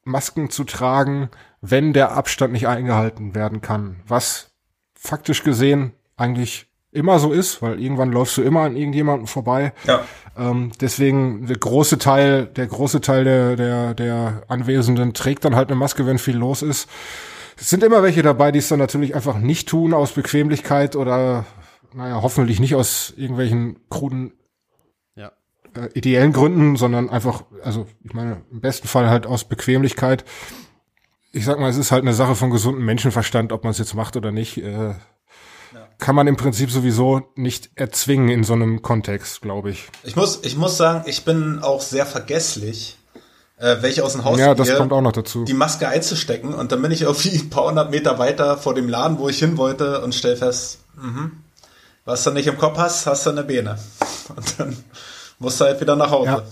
Masken zu tragen, wenn der Abstand nicht eingehalten werden kann. Was faktisch gesehen eigentlich immer so ist, weil irgendwann läufst du immer an irgendjemanden vorbei. Ja. Ähm, deswegen der große Teil, der große Teil der, der, der Anwesenden trägt dann halt eine Maske, wenn viel los ist. Es sind immer welche dabei, die es dann natürlich einfach nicht tun aus Bequemlichkeit oder, naja, hoffentlich nicht aus irgendwelchen kruden ja. äh, ideellen Gründen, sondern einfach, also ich meine, im besten Fall halt aus Bequemlichkeit. Ich sag mal, es ist halt eine Sache von gesundem Menschenverstand, ob man es jetzt macht oder nicht. Äh, kann man im Prinzip sowieso nicht erzwingen in so einem Kontext, glaube ich. Ich muss, ich muss sagen, ich bin auch sehr vergesslich, äh, welche aus dem Haus Ja, das gehe, kommt auch noch dazu. Die Maske einzustecken und dann bin ich irgendwie ein paar hundert Meter weiter vor dem Laden, wo ich hin wollte und stell fest, mhm, was du nicht im Kopf hast, hast du eine Beine. Und dann musst du halt wieder nach Hause. Ja.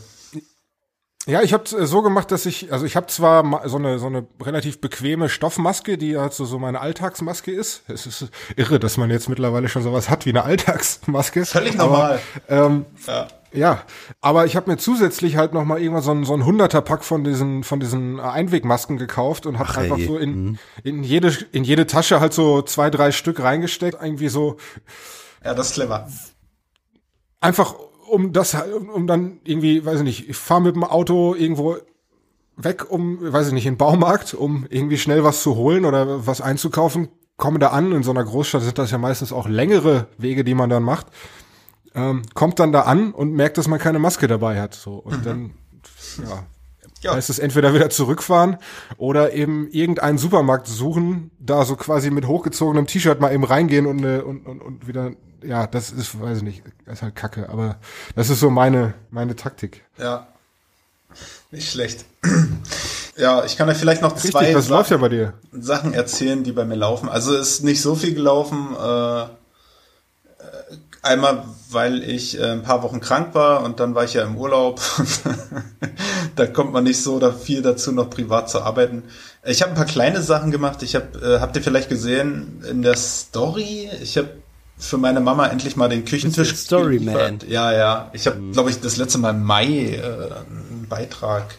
Ja, ich habe äh, so gemacht, dass ich, also ich habe zwar so eine so eine relativ bequeme Stoffmaske, die halt so, so meine Alltagsmaske ist. Es ist irre, dass man jetzt mittlerweile schon sowas hat wie eine Alltagsmaske. Völlig normal. Aber, ähm, ja. ja, aber ich habe mir zusätzlich halt noch mal irgendwann so ein so ein hunderter Pack von diesen von diesen Einwegmasken gekauft und habe einfach ey. so in mhm. in jede in jede Tasche halt so zwei drei Stück reingesteckt, irgendwie so. Ja, das ist clever. Einfach um das, um dann irgendwie, weiß ich nicht, ich fahre mit dem Auto irgendwo weg, um, weiß ich nicht, in den Baumarkt, um irgendwie schnell was zu holen oder was einzukaufen, komme da an. In so einer Großstadt sind das ja meistens auch längere Wege, die man dann macht. Ähm, kommt dann da an und merkt, dass man keine Maske dabei hat. So. Und mhm. dann, ja, ja. heißt es entweder wieder zurückfahren oder eben irgendeinen Supermarkt suchen, da so quasi mit hochgezogenem T-Shirt mal eben reingehen und, und, und, und wieder ja, das ist, weiß ich nicht, ist halt kacke, aber das ist so meine, meine Taktik. Ja. Nicht schlecht. ja, ich kann euch vielleicht noch Richtig, zwei Sachen, ja bei dir? Sachen erzählen, die bei mir laufen. Also ist nicht so viel gelaufen. Äh, einmal, weil ich äh, ein paar Wochen krank war und dann war ich ja im Urlaub. da kommt man nicht so oder viel dazu, noch privat zu arbeiten. Ich habe ein paar kleine Sachen gemacht. Ich habe, äh, habt ihr vielleicht gesehen in der Story? Ich habe für meine Mama endlich mal den Küchentisch. Storyman. Ja, ja. Ich habe, mhm. glaube ich, das letzte Mal im Mai äh, einen Beitrag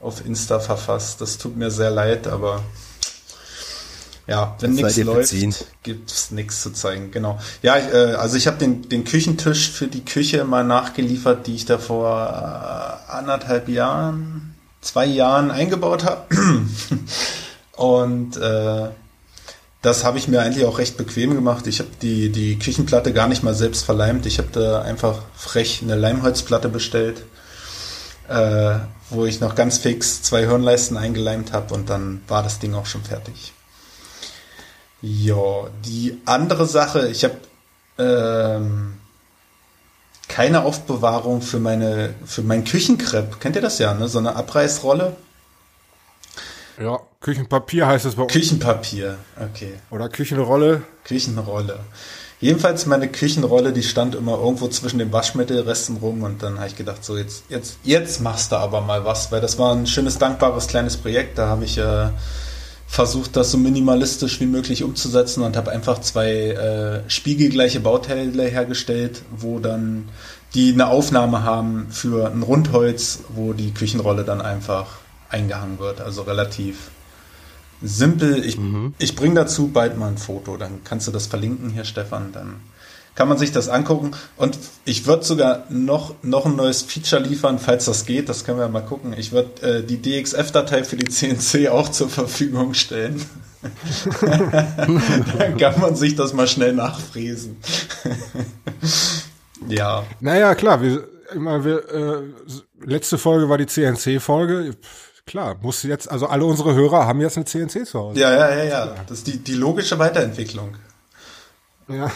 auf Insta verfasst. Das tut mir sehr leid, aber ja, wenn nichts läuft, gibt's nichts zu zeigen. Genau. Ja, ich, äh, also ich habe den, den Küchentisch für die Küche mal nachgeliefert, die ich da vor äh, anderthalb Jahren, zwei Jahren eingebaut habe. Und äh, das habe ich mir eigentlich auch recht bequem gemacht. Ich habe die, die Küchenplatte gar nicht mal selbst verleimt. Ich habe da einfach frech eine Leimholzplatte bestellt, äh, wo ich noch ganz fix zwei Hirnleisten eingeleimt habe und dann war das Ding auch schon fertig. Ja, die andere Sache, ich habe ähm, keine Aufbewahrung für meine für mein Küchenkrepp. Kennt ihr das ja, ne? So eine Abreißrolle. Ja, Küchenpapier heißt es bei uns. Küchenpapier, okay. Oder Küchenrolle. Küchenrolle. Jedenfalls meine Küchenrolle, die stand immer irgendwo zwischen den Waschmittelresten rum und dann habe ich gedacht, so jetzt, jetzt, jetzt machst du aber mal was, weil das war ein schönes, dankbares kleines Projekt. Da habe ich äh, versucht, das so minimalistisch wie möglich umzusetzen und habe einfach zwei äh, spiegelgleiche Bauteile hergestellt, wo dann die eine Aufnahme haben für ein Rundholz, wo die Küchenrolle dann einfach eingehangen wird. Also relativ simpel. Ich, mhm. ich bringe dazu bald mal ein Foto, dann kannst du das verlinken hier, Stefan. Dann kann man sich das angucken. Und ich würde sogar noch, noch ein neues Feature liefern, falls das geht. Das können wir mal gucken. Ich würde äh, die DXF-Datei für die CNC auch zur Verfügung stellen. Dann kann man sich das mal schnell nachfräsen. ja. Naja, klar, wir, immer, wir, äh, letzte Folge war die CNC-Folge. Klar, muss jetzt, also alle unsere Hörer haben jetzt eine CNC zu Hause. Ja, ja, ja, ja. Das ist die, die logische Weiterentwicklung. Ja.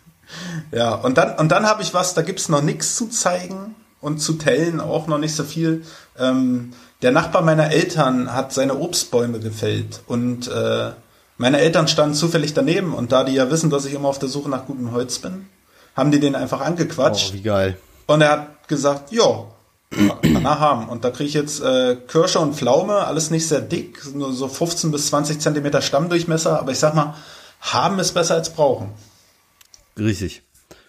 ja, und dann, und dann habe ich was, da gibt's noch nichts zu zeigen und zu tellen auch noch nicht so viel. Ähm, der Nachbar meiner Eltern hat seine Obstbäume gefällt und äh, meine Eltern standen zufällig daneben und da die ja wissen, dass ich immer auf der Suche nach gutem Holz bin, haben die den einfach angequatscht. Oh, wie geil. Und er hat gesagt, ja, er haben. Und da kriege ich jetzt äh, Kirsche und Pflaume, alles nicht sehr dick, nur so 15 bis 20 Zentimeter Stammdurchmesser, aber ich sag mal, haben ist besser als brauchen. Richtig.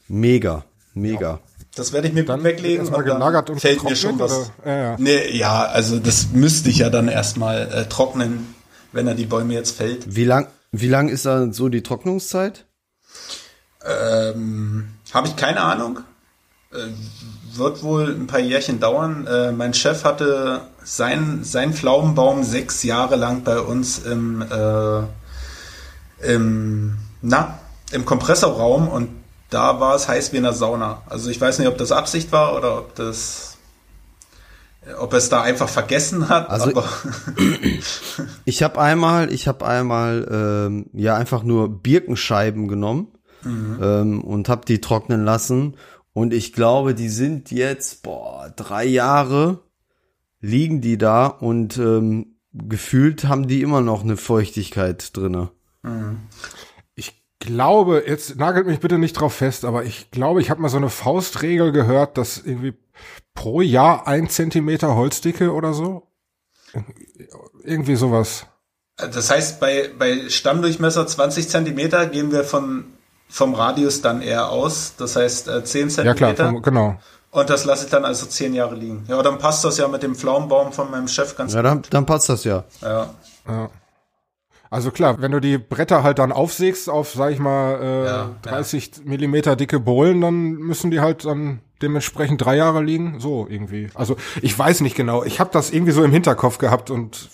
Mega. Mega. Ja. Das werde ich mir dann weglegen und gelagert und fällt mir schon was. Ja, ja. Nee, ja, also das müsste ich ja dann erstmal äh, trocknen, wenn er die Bäume jetzt fällt. Wie lang, wie lang ist da so die Trocknungszeit? Ähm, Habe ich keine Ahnung. Äh, wird wohl ein paar Jährchen dauern. Äh, mein Chef hatte sein, sein Pflaumenbaum sechs Jahre lang bei uns im, äh, im, na, im Kompressorraum und da war es heiß wie in der Sauna. Also ich weiß nicht, ob das Absicht war oder ob das, ob es da einfach vergessen hat. Also ich habe einmal, ich habe einmal ähm, ja einfach nur Birkenscheiben genommen mhm. ähm, und habe die trocknen lassen. Und ich glaube, die sind jetzt boah drei Jahre liegen die da und ähm, gefühlt haben die immer noch eine Feuchtigkeit drinne. Mhm glaube, jetzt nagelt mich bitte nicht drauf fest, aber ich glaube, ich habe mal so eine Faustregel gehört, dass irgendwie pro Jahr ein Zentimeter Holzdicke oder so. Irgendwie sowas. Das heißt, bei, bei Stammdurchmesser 20 Zentimeter gehen wir von, vom Radius dann eher aus. Das heißt, 10 äh, Zentimeter. Ja klar, vom, genau. Und das lasse ich dann also 10 Jahre liegen. Ja, dann passt das ja mit dem Pflaumenbaum von meinem Chef ganz ja, gut. Ja, dann, dann passt das ja. Ja. ja. Also klar, wenn du die Bretter halt dann aufsägst auf, sag ich mal, äh, ja, 30 ja. Millimeter dicke Bohlen, dann müssen die halt dann dementsprechend drei Jahre liegen. So irgendwie. Also ich weiß nicht genau. Ich habe das irgendwie so im Hinterkopf gehabt und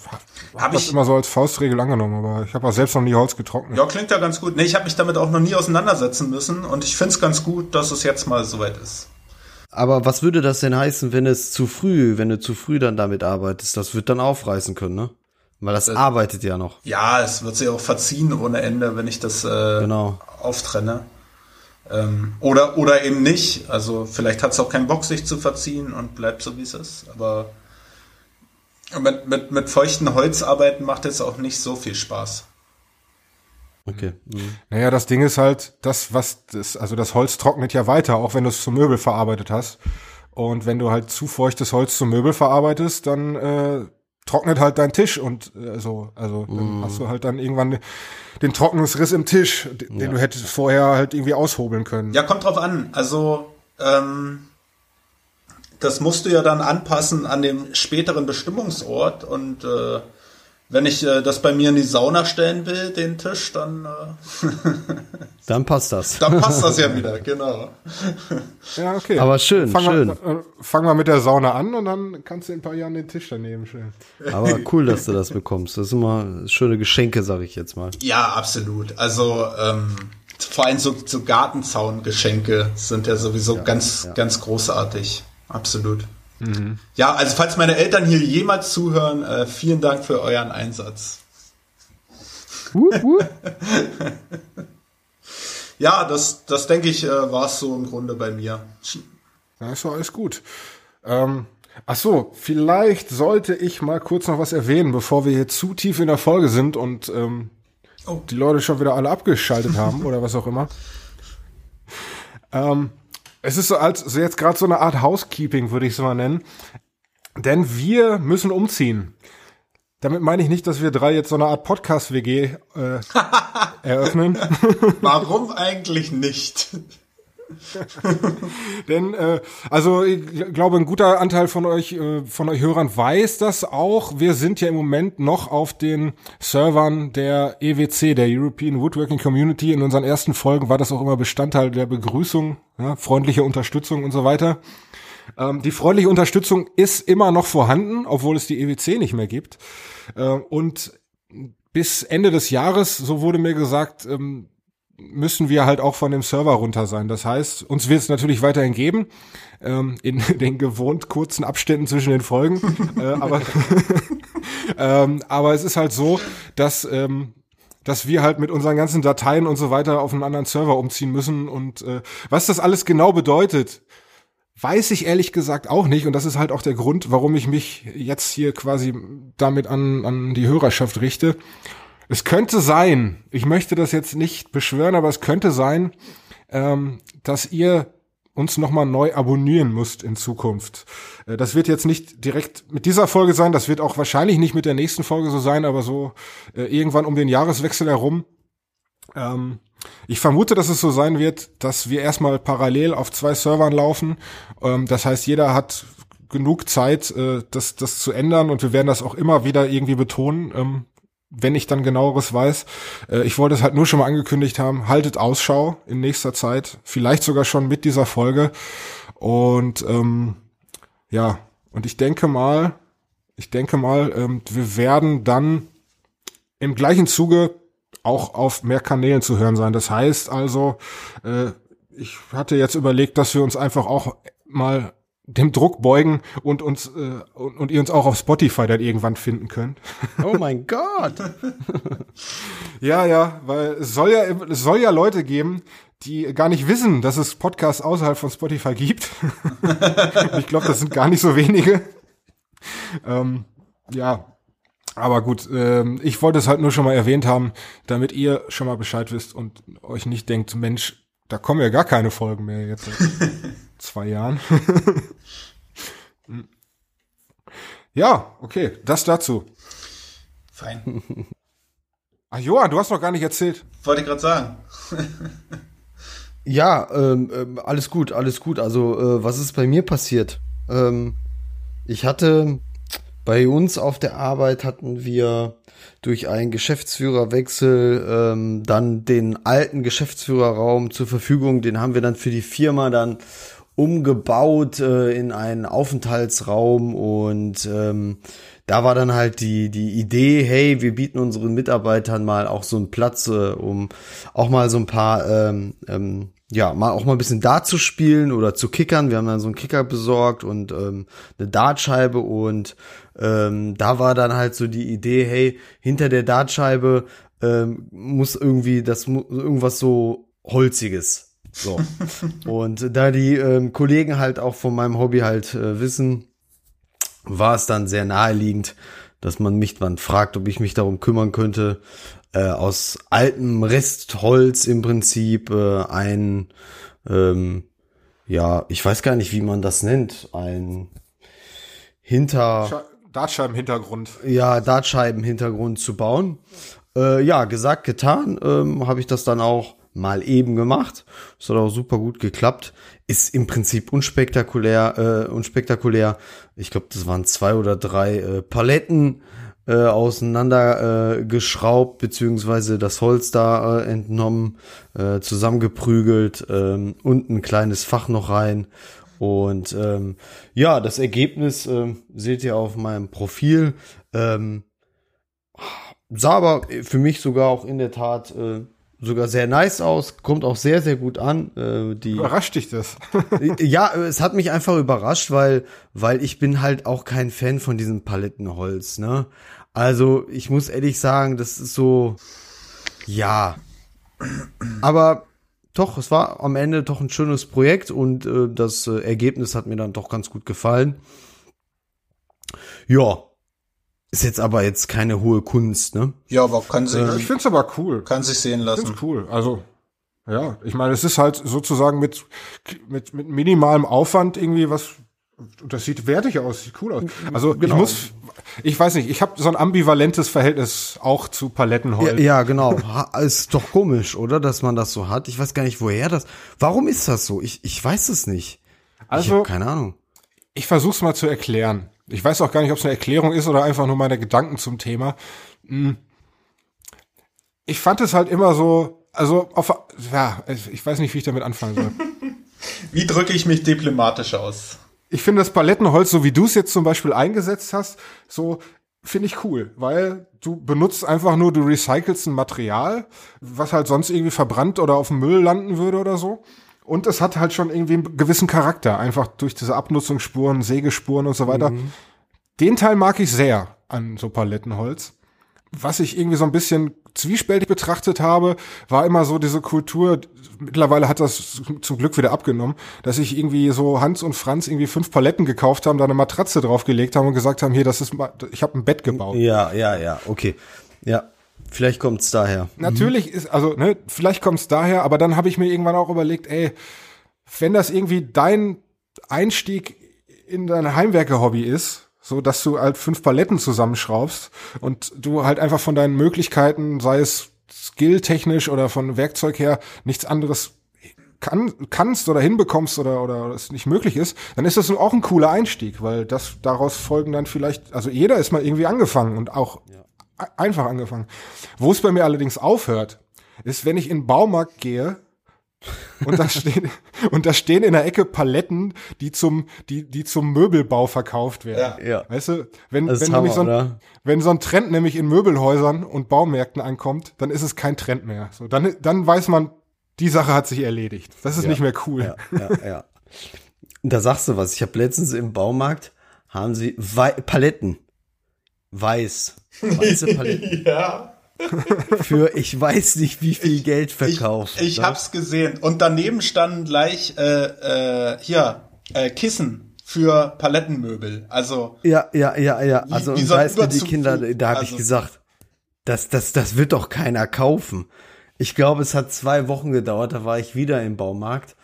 habe hab das immer so als Faustregel angenommen. Aber ich habe auch selbst noch nie Holz getrocknet. Ja, klingt ja ganz gut. Nee, ich habe mich damit auch noch nie auseinandersetzen müssen und ich find's ganz gut, dass es jetzt mal soweit ist. Aber was würde das denn heißen, wenn es zu früh, wenn du zu früh dann damit arbeitest? Das wird dann aufreißen können, ne? Weil das, das äh, arbeitet ja noch. Ja, es wird sich auch verziehen ohne Ende, wenn ich das äh, genau. auftrenne. Ähm, oder, oder eben nicht. Also vielleicht hat es auch keinen Bock, sich zu verziehen und bleibt so, wie es ist. Aber mit, mit, mit feuchten Holzarbeiten macht es auch nicht so viel Spaß. Okay. Mhm. Naja, das Ding ist halt, das, was das, also das Holz trocknet ja weiter, auch wenn du es zum Möbel verarbeitet hast. Und wenn du halt zu feuchtes Holz zum Möbel verarbeitest, dann äh, trocknet halt dein Tisch und äh, so. Also dann mm. hast du halt dann irgendwann den Trocknungsriss im Tisch, den ja. du hättest vorher halt irgendwie aushobeln können. Ja, kommt drauf an. Also ähm, das musst du ja dann anpassen an dem späteren Bestimmungsort und äh, wenn ich äh, das bei mir in die Sauna stellen will, den Tisch, dann äh, dann passt das. Dann passt das ja wieder, genau. Ja, okay. Aber schön, fang schön. Mal, äh, fang mal mit der Sauna an und dann kannst du in ein paar Jahren den Tisch daneben stellen. Aber cool, dass du das bekommst. Das ist immer schöne Geschenke, sag ich jetzt mal. Ja, absolut. Also ähm, vor allem so, so Gartenzaungeschenke sind ja sowieso ja, ganz, ja. ganz großartig. Absolut. Mhm. Ja, also falls meine Eltern hier jemals zuhören, äh, vielen Dank für euren Einsatz. Uh, uh. ja, das, das denke ich, äh, war es so im Grunde bei mir. Ja, ist doch alles gut. Ähm, ach so, vielleicht sollte ich mal kurz noch was erwähnen, bevor wir hier zu tief in der Folge sind und ähm, oh. die Leute schon wieder alle abgeschaltet haben oder was auch immer. Ähm, es ist so als so jetzt gerade so eine Art Housekeeping, würde ich es mal nennen. Denn wir müssen umziehen. Damit meine ich nicht, dass wir drei jetzt so eine Art Podcast-WG äh, eröffnen. Warum eigentlich nicht? Denn äh, also ich glaube, ein guter Anteil von euch äh, von euch Hörern weiß das auch. Wir sind ja im Moment noch auf den Servern der EWC, der European Woodworking Community. In unseren ersten Folgen war das auch immer Bestandteil der Begrüßung, ja, freundliche Unterstützung und so weiter. Ähm, die freundliche Unterstützung ist immer noch vorhanden, obwohl es die EWC nicht mehr gibt. Äh, und bis Ende des Jahres, so wurde mir gesagt, ähm, müssen wir halt auch von dem Server runter sein. Das heißt, uns wird es natürlich weiterhin geben, ähm, in den gewohnt kurzen Abständen zwischen den Folgen. äh, aber, ähm, aber es ist halt so, dass, ähm, dass wir halt mit unseren ganzen Dateien und so weiter auf einen anderen Server umziehen müssen. Und äh, was das alles genau bedeutet, weiß ich ehrlich gesagt auch nicht. Und das ist halt auch der Grund, warum ich mich jetzt hier quasi damit an, an die Hörerschaft richte. Es könnte sein, ich möchte das jetzt nicht beschwören, aber es könnte sein, ähm, dass ihr uns nochmal neu abonnieren müsst in Zukunft. Äh, das wird jetzt nicht direkt mit dieser Folge sein, das wird auch wahrscheinlich nicht mit der nächsten Folge so sein, aber so äh, irgendwann um den Jahreswechsel herum. Ähm, ich vermute, dass es so sein wird, dass wir erstmal parallel auf zwei Servern laufen. Ähm, das heißt, jeder hat genug Zeit, äh, das, das zu ändern und wir werden das auch immer wieder irgendwie betonen, ähm, wenn ich dann genaueres weiß. Äh, ich wollte es halt nur schon mal angekündigt haben, haltet Ausschau in nächster Zeit, vielleicht sogar schon mit dieser Folge. Und ähm, ja, und ich denke mal, ich denke mal, ähm, wir werden dann im gleichen Zuge auch auf mehr Kanälen zu hören sein. Das heißt also, äh, ich hatte jetzt überlegt, dass wir uns einfach auch mal dem Druck beugen und uns äh, und, und ihr uns auch auf Spotify dann irgendwann finden könnt. Oh mein Gott. ja, ja, weil es soll ja es soll ja Leute geben, die gar nicht wissen, dass es Podcasts außerhalb von Spotify gibt. ich glaube, das sind gar nicht so wenige. Ähm, ja, aber gut, ähm, ich wollte es halt nur schon mal erwähnt haben, damit ihr schon mal Bescheid wisst und euch nicht denkt, Mensch, da kommen ja gar keine Folgen mehr jetzt. zwei Jahren. ja, okay, das dazu. Fein. Ach Johann, du hast noch gar nicht erzählt. Wollte ich gerade sagen. ja, ähm, ähm, alles gut, alles gut. Also, äh, was ist bei mir passiert? Ähm, ich hatte bei uns auf der Arbeit hatten wir durch einen Geschäftsführerwechsel ähm, dann den alten Geschäftsführerraum zur Verfügung. Den haben wir dann für die Firma dann umgebaut äh, in einen Aufenthaltsraum und ähm, da war dann halt die die Idee, hey, wir bieten unseren Mitarbeitern mal auch so einen Platz, äh, um auch mal so ein paar ähm, ähm, ja, mal auch mal ein bisschen Dart zu spielen oder zu kickern. Wir haben dann so einen Kicker besorgt und ähm, eine Dartscheibe und ähm, da war dann halt so die Idee, hey, hinter der Dartscheibe ähm, muss irgendwie das irgendwas so holziges so. Und da die ähm, Kollegen halt auch von meinem Hobby halt äh, wissen, war es dann sehr naheliegend, dass man mich dann fragt, ob ich mich darum kümmern könnte, äh, aus altem Restholz im Prinzip äh, ein, ähm, ja, ich weiß gar nicht, wie man das nennt, ein hinter Dartscheiben-Hintergrund. Ja, Dartscheiben-Hintergrund zu bauen. Äh, ja, gesagt, getan, ähm, habe ich das dann auch mal eben gemacht. Das hat auch super gut geklappt. Ist im Prinzip unspektakulär, äh, unspektakulär. Ich glaube, das waren zwei oder drei äh, Paletten äh, auseinander äh, geschraubt, beziehungsweise das Holz da äh, entnommen, äh, zusammengeprügelt ähm, und ein kleines Fach noch rein. Und ähm, ja, das Ergebnis äh, seht ihr auf meinem Profil. Ähm, sah aber für mich sogar auch in der Tat äh, sogar sehr nice aus, kommt auch sehr, sehr gut an. Äh, die, Überrascht dich das? ja, es hat mich einfach überrascht, weil, weil ich bin halt auch kein Fan von diesem Palettenholz, ne? Also, ich muss ehrlich sagen, das ist so, ja. Aber doch, es war am Ende doch ein schönes Projekt und äh, das äh, Ergebnis hat mir dann doch ganz gut gefallen. Ja, ist jetzt aber jetzt keine hohe Kunst, ne? Ja, aber kann sich. Äh, ich find's aber cool. Kann sich sehen lassen. Ich find's cool. Also, ja, ich meine, es ist halt sozusagen mit, mit, mit minimalem Aufwand irgendwie was Das sieht wertig aus, sieht cool aus. Also genau. ich muss, ich weiß nicht, ich habe so ein ambivalentes Verhältnis auch zu Palettenholz. Ja, ja, genau. ist doch komisch, oder, dass man das so hat. Ich weiß gar nicht, woher das. Warum ist das so? Ich, ich weiß es nicht. Also ich keine Ahnung. Ich versuch's mal zu erklären. Ich weiß auch gar nicht, ob es eine Erklärung ist oder einfach nur meine Gedanken zum Thema. Hm. Ich fand es halt immer so, also auf, ja, ich weiß nicht, wie ich damit anfangen soll. wie drücke ich mich diplomatisch aus? Ich finde das Palettenholz, so wie du es jetzt zum Beispiel eingesetzt hast, so finde ich cool, weil du benutzt einfach nur, du recycelst ein Material, was halt sonst irgendwie verbrannt oder auf dem Müll landen würde oder so. Und es hat halt schon irgendwie einen gewissen Charakter, einfach durch diese Abnutzungsspuren, Sägespuren und so weiter. Mhm. Den Teil mag ich sehr an so Palettenholz. Was ich irgendwie so ein bisschen zwiespältig betrachtet habe, war immer so diese Kultur, mittlerweile hat das zum Glück wieder abgenommen, dass ich irgendwie so Hans und Franz irgendwie fünf Paletten gekauft haben, da eine Matratze draufgelegt haben und gesagt haben, hier, das ist, ich habe ein Bett gebaut. Ja, ja, ja, okay. Ja, vielleicht kommt's daher. Natürlich ist, also, ne, vielleicht kommt's daher, aber dann habe ich mir irgendwann auch überlegt, ey, wenn das irgendwie dein Einstieg in dein Heimwerker-Hobby ist, so dass du halt fünf Paletten zusammenschraubst und du halt einfach von deinen Möglichkeiten, sei es skilltechnisch oder von Werkzeug her, nichts anderes kann, kannst oder hinbekommst oder, oder es nicht möglich ist, dann ist das auch ein cooler Einstieg, weil das daraus folgen dann vielleicht, also jeder ist mal irgendwie angefangen und auch ja. einfach angefangen. Wo es bei mir allerdings aufhört, ist, wenn ich in den Baumarkt gehe und da stehen, und da stehen in der Ecke Paletten, die zum, die, die zum Möbelbau verkauft werden. Ja. ja. Weißt du, wenn, wenn, Hammer, so ein, wenn so ein Trend nämlich in Möbelhäusern und Baumärkten ankommt, dann ist es kein Trend mehr. So, dann, dann weiß man, die Sache hat sich erledigt. Das ist ja. nicht mehr cool. Ja, ja, ja. Da sagst du was. Ich habe letztens im Baumarkt haben sie Wei Paletten. Weiß. Weiße Paletten. ja für ich weiß nicht wie viel ich, Geld verkauft. Ich, ich ne? hab's gesehen. Und daneben standen gleich äh, äh, hier äh, Kissen für Palettenmöbel. Also ja, ja, ja, ja. Also wie, wie und da ist mir die Kinder, da habe also, ich gesagt, das, das, das wird doch keiner kaufen. Ich glaube, es hat zwei Wochen gedauert. Da war ich wieder im Baumarkt.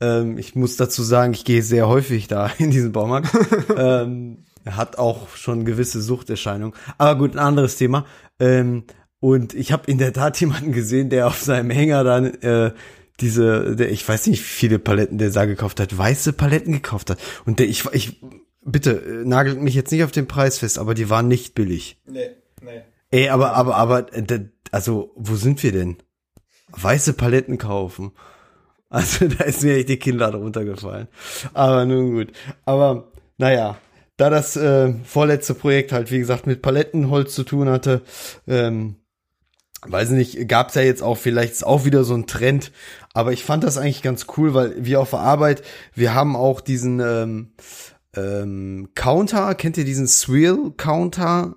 Ähm, ich muss dazu sagen, ich gehe sehr häufig da in diesen Baumarkt. ähm, hat auch schon gewisse Suchterscheinungen. Aber gut, ein anderes Thema. Ähm, und ich habe in der Tat jemanden gesehen, der auf seinem Hänger dann äh, diese, der, ich weiß nicht, wie viele Paletten der da gekauft hat, weiße Paletten gekauft hat. Und der, ich, ich, bitte, äh, nagelt mich jetzt nicht auf den Preis fest, aber die waren nicht billig. Nee, nee. Ey, aber, aber, aber, äh, also, wo sind wir denn? Weiße Paletten kaufen. Also, da ist mir echt die Kinder runtergefallen. Aber nun gut. Aber, naja, da das äh, vorletzte Projekt halt, wie gesagt, mit Palettenholz zu tun hatte, ähm, weiß nicht, gab's ja jetzt auch vielleicht ist auch wieder so ein Trend, aber ich fand das eigentlich ganz cool, weil wir auf der Arbeit, wir haben auch diesen ähm, ähm, Counter, kennt ihr diesen Swirl Counter?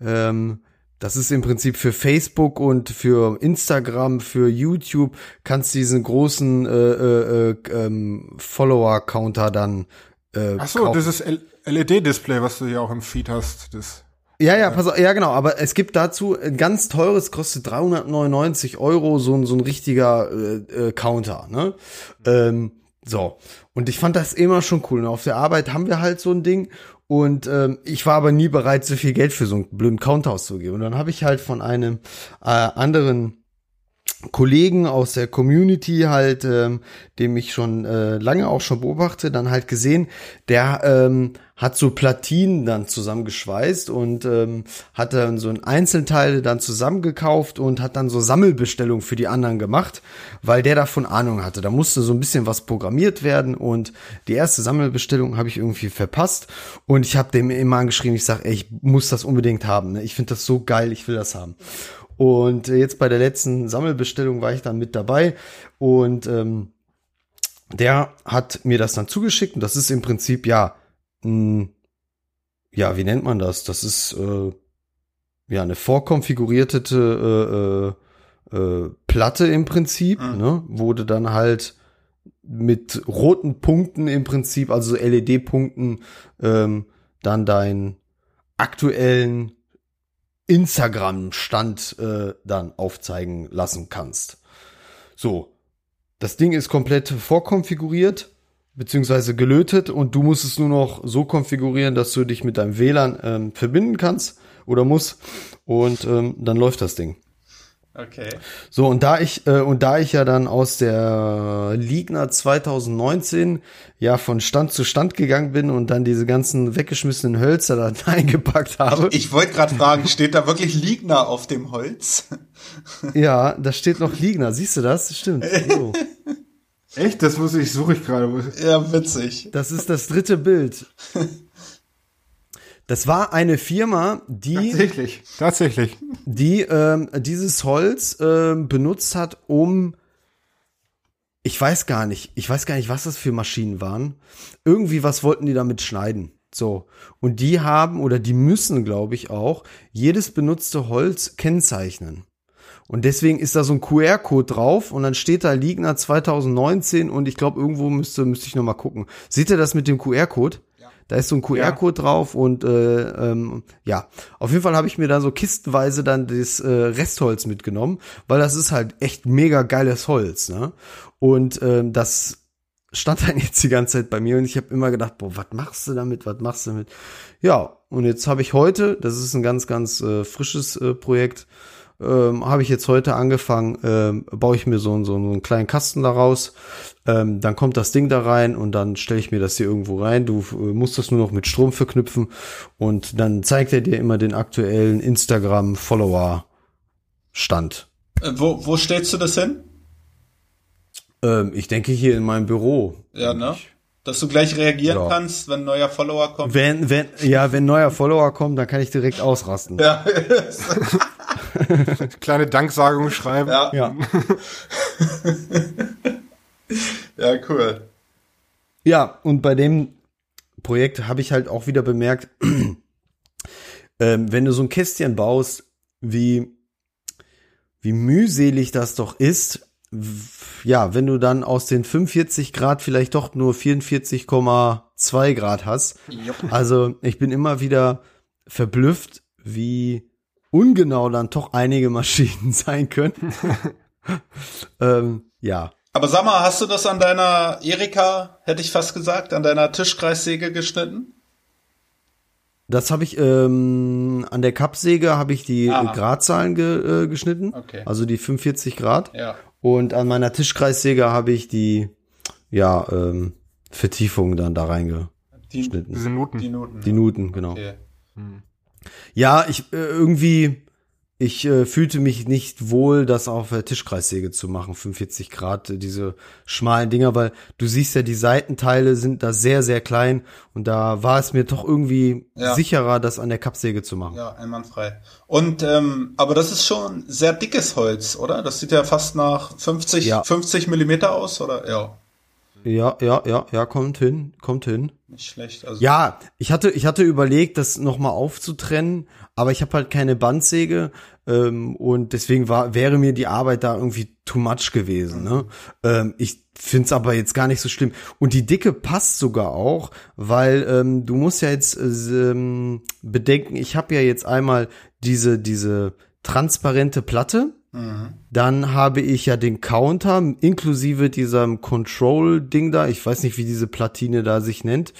Ähm, das ist im Prinzip für Facebook und für Instagram, für YouTube kannst du diesen großen äh, äh, äh, ähm, Follower-Counter dann äh, Ach so, kaufen. dieses LED-Display, was du ja auch im Feed hast, das ja, ja, pass auf, ja genau, aber es gibt dazu ein ganz teures, kostet 399 Euro, so ein, so ein richtiger äh, äh, Counter, ne? Ähm, so. Und ich fand das immer schon cool. Und auf der Arbeit haben wir halt so ein Ding. Und ähm, ich war aber nie bereit, so viel Geld für so einen blöden Counter auszugeben. Und dann habe ich halt von einem äh, anderen Kollegen aus der Community halt, ähm, dem ich schon äh, lange auch schon beobachte, dann halt gesehen, der ähm, hat so Platinen dann zusammengeschweißt und ähm, hat dann so ein Einzelteile dann zusammengekauft und hat dann so Sammelbestellungen für die anderen gemacht, weil der davon Ahnung hatte. Da musste so ein bisschen was programmiert werden und die erste Sammelbestellung habe ich irgendwie verpasst und ich habe dem immer angeschrieben, ich sage, ich muss das unbedingt haben. Ne? Ich finde das so geil, ich will das haben. Und jetzt bei der letzten Sammelbestellung war ich dann mit dabei und ähm, der hat mir das dann zugeschickt und das ist im Prinzip ja, mh, ja, wie nennt man das? Das ist äh, ja eine vorkonfigurierte äh, äh, äh, Platte im Prinzip, mhm. ne? Wurde dann halt mit roten Punkten im Prinzip, also LED-Punkten, ähm, dann deinen aktuellen Instagram-Stand äh, dann aufzeigen lassen kannst. So, das Ding ist komplett vorkonfiguriert. Beziehungsweise gelötet und du musst es nur noch so konfigurieren, dass du dich mit deinem WLAN ähm, verbinden kannst oder musst und ähm, dann läuft das Ding. Okay. So, und da ich, äh, und da ich ja dann aus der Ligna 2019 ja von Stand zu Stand gegangen bin und dann diese ganzen weggeschmissenen Hölzer da eingepackt habe. Ich, ich wollte gerade fragen, steht da wirklich Ligna auf dem Holz? ja, da steht noch Ligna. Siehst du das? Stimmt. So. Echt? Das muss ich, suche ich gerade. Ja, witzig. Das ist das dritte Bild. Das war eine Firma, die tatsächlich, tatsächlich, die ähm, dieses Holz ähm, benutzt hat, um ich weiß gar nicht, ich weiß gar nicht, was das für Maschinen waren. Irgendwie was wollten die damit schneiden. So. Und die haben oder die müssen, glaube ich, auch jedes benutzte Holz kennzeichnen. Und deswegen ist da so ein QR-Code drauf und dann steht da Ligna 2019 und ich glaube, irgendwo müsste, müsste ich noch mal gucken. Seht ihr das mit dem QR-Code? Da ist so ein QR-Code ja. drauf und äh, ähm, ja, auf jeden Fall habe ich mir da so kistenweise dann das äh, Restholz mitgenommen, weil das ist halt echt mega geiles Holz, ne? Und ähm, das stand dann jetzt die ganze Zeit bei mir und ich habe immer gedacht, boah, was machst du damit, was machst du damit? Ja, und jetzt habe ich heute, das ist ein ganz, ganz äh, frisches äh, Projekt, ähm, habe ich jetzt heute angefangen, ähm, baue ich mir so, so, so einen kleinen Kasten daraus. Ähm, dann kommt das Ding da rein und dann stelle ich mir das hier irgendwo rein. Du äh, musst das nur noch mit Strom verknüpfen und dann zeigt er dir immer den aktuellen Instagram-Follower-Stand. Äh, wo, wo stellst du das hin? Ähm, ich denke hier in meinem Büro. Ja, ne? Dass du gleich reagieren ja. kannst, wenn ein neuer Follower kommt. Wenn, wenn, ja, wenn ein neuer Follower kommt, dann kann ich direkt ausrasten. Ja. Kleine Danksagung schreiben. Ja. Ja, ja cool. Ja, und bei dem Projekt habe ich halt auch wieder bemerkt, ähm, wenn du so ein Kästchen baust, wie, wie mühselig das doch ist, ja, wenn du dann aus den 45 Grad vielleicht doch nur 44,2 Grad hast. Also ich bin immer wieder verblüfft, wie ungenau dann doch einige Maschinen sein können. ähm, ja. Aber sag mal, hast du das an deiner Erika, hätte ich fast gesagt, an deiner Tischkreissäge geschnitten? Das habe ich ähm, an der Kappsäge habe ich die ah. Gradzahlen ge, äh, geschnitten, okay. also die 45 Grad. Ja. Und an meiner Tischkreissäge habe ich die ja ähm, Vertiefung dann da reingeschnitten. Die, diese Nuten. Die Nuten, die Nuten genau. Okay. Hm. Ja, ich äh, irgendwie, ich äh, fühlte mich nicht wohl, das auf Tischkreissäge zu machen, 45 Grad, äh, diese schmalen Dinger, weil du siehst ja, die Seitenteile sind da sehr, sehr klein und da war es mir doch irgendwie ja. sicherer, das an der Kappsäge zu machen. Ja, einwandfrei. Und, ähm, aber das ist schon sehr dickes Holz, oder? Das sieht ja fast nach 50, ja. 50 Millimeter aus, oder? Ja. Ja, ja, ja, ja, kommt hin, kommt hin. Nicht schlecht. Also ja, ich hatte, ich hatte überlegt, das nochmal aufzutrennen, aber ich habe halt keine Bandsäge ähm, und deswegen war, wäre mir die Arbeit da irgendwie too much gewesen. Ne? Ähm, ich find's aber jetzt gar nicht so schlimm. Und die Dicke passt sogar auch, weil ähm, du musst ja jetzt äh, bedenken, ich habe ja jetzt einmal diese, diese transparente Platte dann habe ich ja den Counter inklusive diesem Control-Ding da. Ich weiß nicht, wie diese Platine da sich nennt.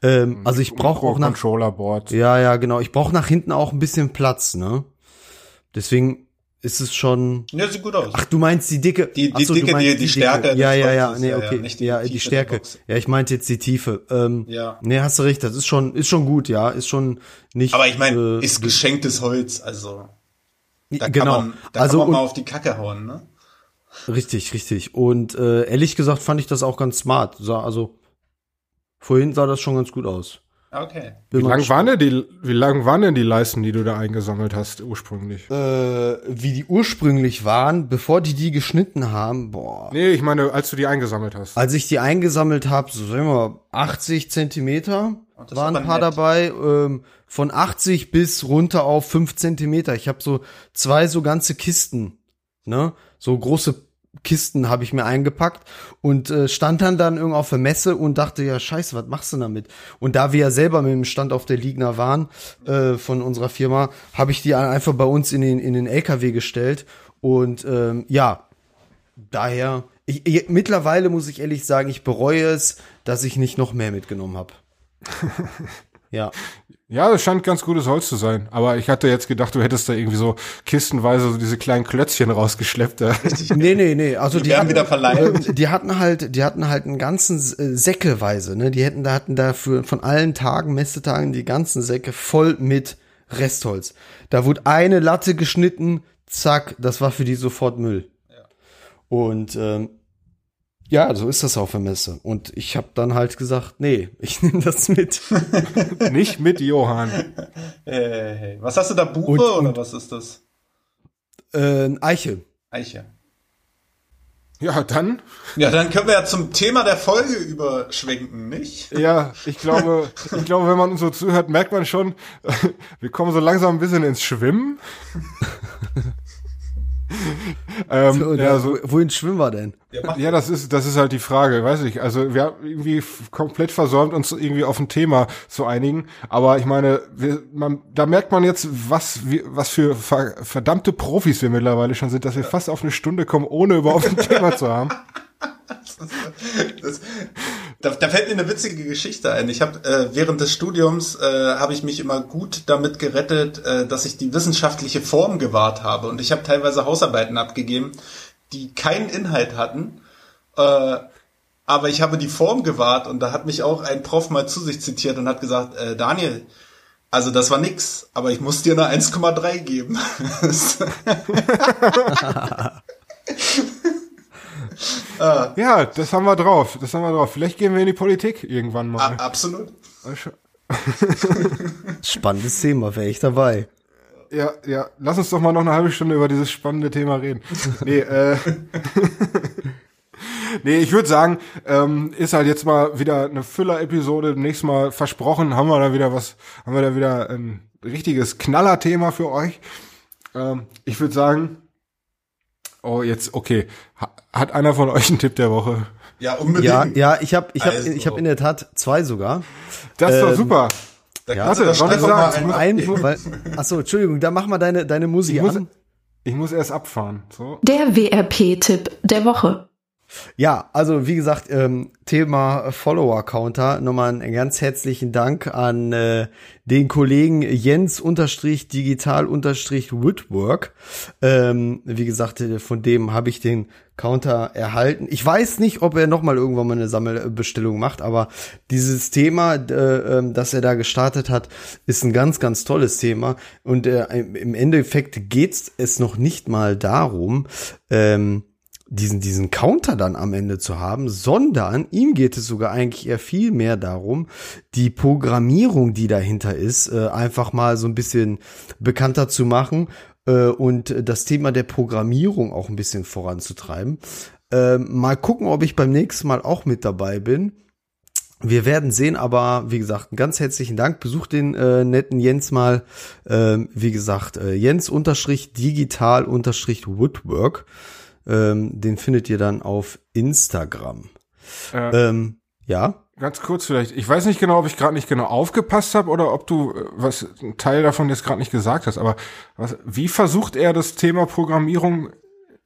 Ähm, also ich brauche auch nach Controller-Board. Ja, ja, genau. Ich brauche nach hinten auch ein bisschen Platz, ne? Deswegen ist es schon. Ja, sieht gut aus. Ach, du meinst die dicke. Die, die so, dicke, die, die, die Stärke. Ja, ja, ja, nee, okay. Ja, die, ja, die Stärke. Ja, ich meinte jetzt die Tiefe. Ähm, ja. Nee, hast du recht. Das ist schon, ist schon gut, ja. Ist schon nicht. Aber ich meine, äh, ist geschenktes Holz, also. Da genau. man, da also, kann man mal auf die Kacke hauen, ne? Richtig, richtig. Und äh, ehrlich gesagt fand ich das auch ganz smart. Also vorhin sah das schon ganz gut aus. Okay. wie lang, waren denn die, wie lang waren denn die Leisten, die du da eingesammelt hast ursprünglich? Äh, wie die ursprünglich waren, bevor die die geschnitten haben, boah. Nee, ich meine, als du die eingesammelt hast. Als ich die eingesammelt habe, so sagen wir mal 80 Zentimeter waren ein paar nett. dabei. Ähm, von 80 bis runter auf 5 Zentimeter. Ich habe so zwei so ganze Kisten, ne? So große Kisten habe ich mir eingepackt und äh, stand dann dann irgendwie auf der Messe und dachte, ja scheiße, was machst du damit? Und da wir ja selber mit dem Stand auf der Ligna waren äh, von unserer Firma, habe ich die einfach bei uns in den, in den LKW gestellt und ähm, ja, daher ich, ich, mittlerweile muss ich ehrlich sagen, ich bereue es, dass ich nicht noch mehr mitgenommen habe. ja. Ja, das scheint ganz gutes Holz zu sein. Aber ich hatte jetzt gedacht, du hättest da irgendwie so kistenweise so diese kleinen Klötzchen rausgeschleppt. Ja. nee, nee, nee. Also die, die hatten, wieder verleiht. Äh, die hatten halt, die hatten halt einen ganzen äh, Säckeweise, ne? Die hätten da hatten da für, von allen Tagen, Messetagen, die ganzen Säcke voll mit Restholz. Da wurde eine Latte geschnitten, zack, das war für die sofort Müll. Ja. Und ähm, ja, so ist das auf der Messe. Und ich habe dann halt gesagt, nee, ich nehme das mit. Nicht mit Johann. Hey, hey. Was hast du da, Buche und, oder und, was ist das? Äh, Eiche. Eiche. Ja, dann. Ja, dann können wir ja zum Thema der Folge überschwenken, nicht? Ja, ich glaube, ich glaube, wenn man uns so zuhört, merkt man schon, wir kommen so langsam ein bisschen ins Schwimmen. ähm, so, ja, so, wohin schwimmen wir denn? Ja, das ist, das ist halt die Frage, weiß ich. Also wir haben irgendwie komplett versäumt, uns irgendwie auf ein Thema zu einigen. Aber ich meine, wir, man, da merkt man jetzt, was, wie, was für verdammte Profis wir mittlerweile schon sind, dass wir fast auf eine Stunde kommen, ohne überhaupt ein Thema zu haben. Das, da, da fällt mir eine witzige Geschichte ein. Ich habe äh, während des Studiums äh, habe ich mich immer gut damit gerettet, äh, dass ich die wissenschaftliche Form gewahrt habe und ich habe teilweise Hausarbeiten abgegeben, die keinen Inhalt hatten, äh, aber ich habe die Form gewahrt und da hat mich auch ein Prof mal zu sich zitiert und hat gesagt, äh, Daniel, also das war nix, aber ich muss dir eine 1,3 geben. Ah. Ja, das haben wir drauf. Das haben wir drauf. Vielleicht gehen wir in die Politik irgendwann mal. A absolut. Spannendes Thema, wäre ich dabei. Ja, ja. Lass uns doch mal noch eine halbe Stunde über dieses spannende Thema reden. Nee, äh. nee, ich würde sagen, ähm, ist halt jetzt mal wieder eine Füller-Episode. Nächstes Mal versprochen, haben wir da wieder was, haben wir da wieder ein richtiges Knallerthema für euch. Ähm, ich würde sagen, Oh, jetzt, okay. Hat einer von euch einen Tipp der Woche? Ja, unbedingt. Ja, ja ich habe ich hab, also. ich hab in der Tat zwei sogar. Das ist ähm, doch super. Da ja, warte, ich sagen? Ein, ein, weil, achso, Entschuldigung, da mach mal deine, deine Musik ich muss, an. Ich muss erst abfahren. So. Der WRP-Tipp der Woche. Ja, also wie gesagt, ähm, Thema Follower-Counter. Nochmal einen ganz herzlichen Dank an äh, den Kollegen Jens unterstrich digital unterstrich Woodwork. Ähm, wie gesagt, äh, von dem habe ich den Counter erhalten. Ich weiß nicht, ob er nochmal irgendwann mal eine Sammelbestellung macht, aber dieses Thema, äh, äh, das er da gestartet hat, ist ein ganz, ganz tolles Thema. Und äh, im Endeffekt geht es noch nicht mal darum, ähm, diesen, diesen Counter dann am Ende zu haben, sondern ihm geht es sogar eigentlich eher viel mehr darum, die Programmierung, die dahinter ist, äh, einfach mal so ein bisschen bekannter zu machen äh, und das Thema der Programmierung auch ein bisschen voranzutreiben. Äh, mal gucken, ob ich beim nächsten Mal auch mit dabei bin. Wir werden sehen, aber wie gesagt, ganz herzlichen Dank. Besucht den äh, netten Jens mal. Ähm, wie gesagt, äh, Jens unterstrich digital unterstrich Woodwork. Ähm, den findet ihr dann auf Instagram. Äh, ähm, ja. Ganz kurz vielleicht. Ich weiß nicht genau, ob ich gerade nicht genau aufgepasst habe oder ob du äh, was ein Teil davon jetzt gerade nicht gesagt hast. Aber was, wie versucht er das Thema Programmierung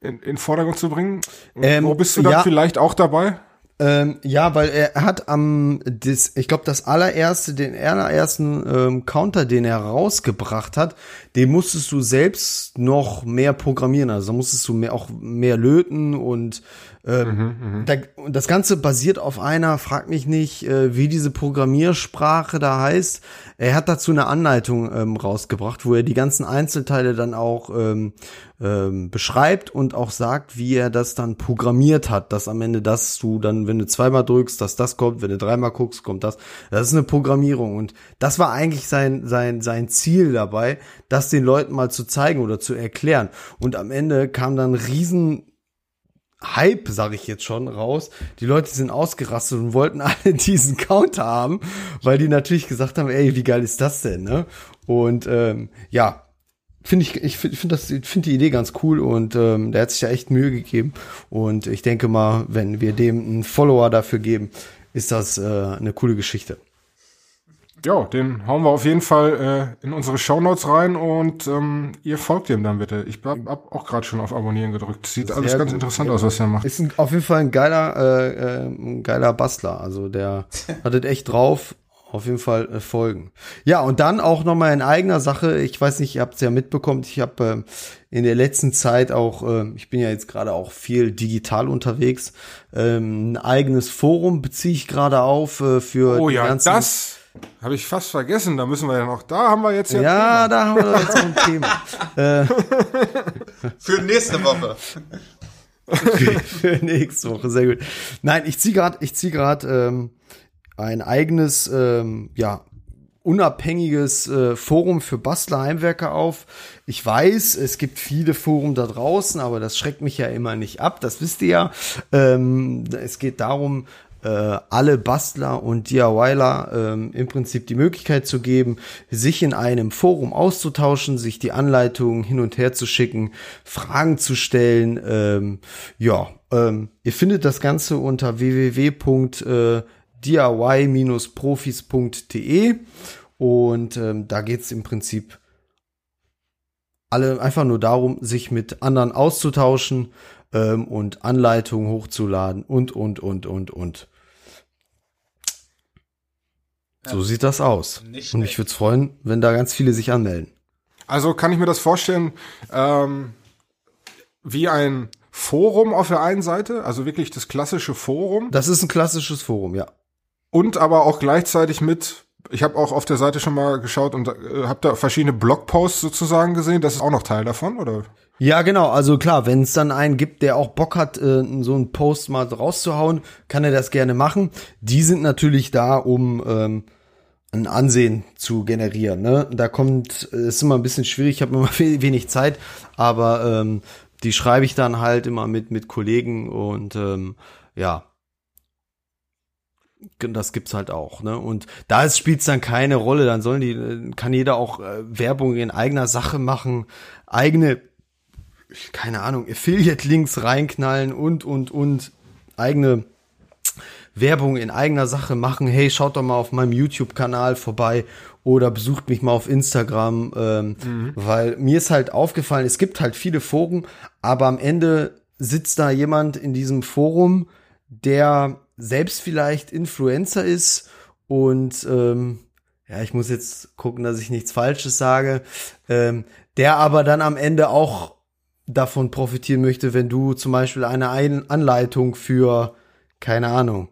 in, in Vordergrund zu bringen? Ähm, Wo bist du dann ja, vielleicht auch dabei? Ähm, ja, weil er hat am, das, ich glaube, das allererste, den allerersten ähm, Counter, den er rausgebracht hat, den musstest du selbst noch mehr programmieren. Also musstest du mehr, auch mehr löten und ähm, mhm, mhm, da, das Ganze basiert auf einer, frag mich nicht, äh, wie diese Programmiersprache da heißt. Er hat dazu eine Anleitung ähm, rausgebracht, wo er die ganzen Einzelteile dann auch ähm, ähm, beschreibt und auch sagt, wie er das dann programmiert hat, dass am Ende das du dann, wenn du zweimal drückst, dass das kommt, wenn du dreimal guckst, kommt das. Das ist eine Programmierung und das war eigentlich sein sein sein Ziel dabei, das den Leuten mal zu zeigen oder zu erklären. Und am Ende kam dann riesen Hype, sage ich jetzt schon, raus. Die Leute sind ausgerastet und wollten alle diesen Counter haben, weil die natürlich gesagt haben, ey, wie geil ist das denn, ne? Und ähm, ja, finde ich, ich finde find das, finde die Idee ganz cool und ähm, der hat sich ja echt Mühe gegeben. Und ich denke mal, wenn wir dem einen Follower dafür geben, ist das äh, eine coole Geschichte. Ja, den hauen wir auf jeden Fall äh, in unsere Shownotes rein und ähm, ihr folgt dem dann bitte. Ich hab, hab auch gerade schon auf Abonnieren gedrückt. Sieht Sehr alles ganz gut. interessant aus, was er macht. Ist ein, auf jeden Fall ein geiler, äh, äh, ein geiler Bastler. Also der hat es echt drauf. Auf jeden Fall äh, folgen. Ja, und dann auch nochmal in eigener Sache. Ich weiß nicht, ihr habt es ja mitbekommen. Ich habe äh, in der letzten Zeit auch, äh, ich bin ja jetzt gerade auch viel digital unterwegs, ähm, ein eigenes Forum beziehe ich gerade auf äh, für oh, die ja, ganzen. Das habe ich fast vergessen, da müssen wir ja noch, da haben wir jetzt ja. Ja, da haben wir jetzt ein Thema. Äh. für nächste Woche. für, für nächste Woche, sehr gut. Nein, ich ziehe gerade, ich ziehe gerade ähm, ein eigenes, ähm, ja, unabhängiges äh, Forum für Bastler Heimwerker auf. Ich weiß, es gibt viele Foren da draußen, aber das schreckt mich ja immer nicht ab, das wisst ihr ja. Ähm, es geht darum, äh, alle Bastler und DIYler ähm, im Prinzip die Möglichkeit zu geben, sich in einem Forum auszutauschen, sich die Anleitungen hin und her zu schicken, Fragen zu stellen. Ähm, ja, ähm, ihr findet das Ganze unter www.diy-profis.de und ähm, da geht's im Prinzip alle einfach nur darum, sich mit anderen auszutauschen ähm, und Anleitungen hochzuladen und, und, und, und, und. So sieht das aus. Nicht und mich würde es freuen, wenn da ganz viele sich anmelden. Also kann ich mir das vorstellen, ähm, wie ein Forum auf der einen Seite, also wirklich das klassische Forum. Das ist ein klassisches Forum, ja. Und aber auch gleichzeitig mit, ich habe auch auf der Seite schon mal geschaut und äh, habe da verschiedene Blogposts sozusagen gesehen. Das ist auch noch Teil davon, oder? Ja, genau. Also klar, wenn es dann einen gibt, der auch Bock hat, äh, so einen Post mal rauszuhauen, kann er das gerne machen. Die sind natürlich da, um ähm, ein Ansehen zu generieren. Ne? Da kommt, ist immer ein bisschen schwierig, ich habe immer wenig Zeit, aber ähm, die schreibe ich dann halt immer mit mit Kollegen und ähm, ja, das gibt's halt auch, ne? Und da spielt's dann keine Rolle, dann sollen die, kann jeder auch äh, Werbung in eigener Sache machen, eigene keine Ahnung, Affiliate-Links reinknallen und, und, und eigene Werbung in eigener Sache machen. Hey, schaut doch mal auf meinem YouTube-Kanal vorbei oder besucht mich mal auf Instagram, ähm, mhm. weil mir ist halt aufgefallen, es gibt halt viele Foren, aber am Ende sitzt da jemand in diesem Forum, der selbst vielleicht Influencer ist und ähm, ja, ich muss jetzt gucken, dass ich nichts Falsches sage, ähm, der aber dann am Ende auch davon profitieren möchte, wenn du zum Beispiel eine Ein Anleitung für, keine Ahnung,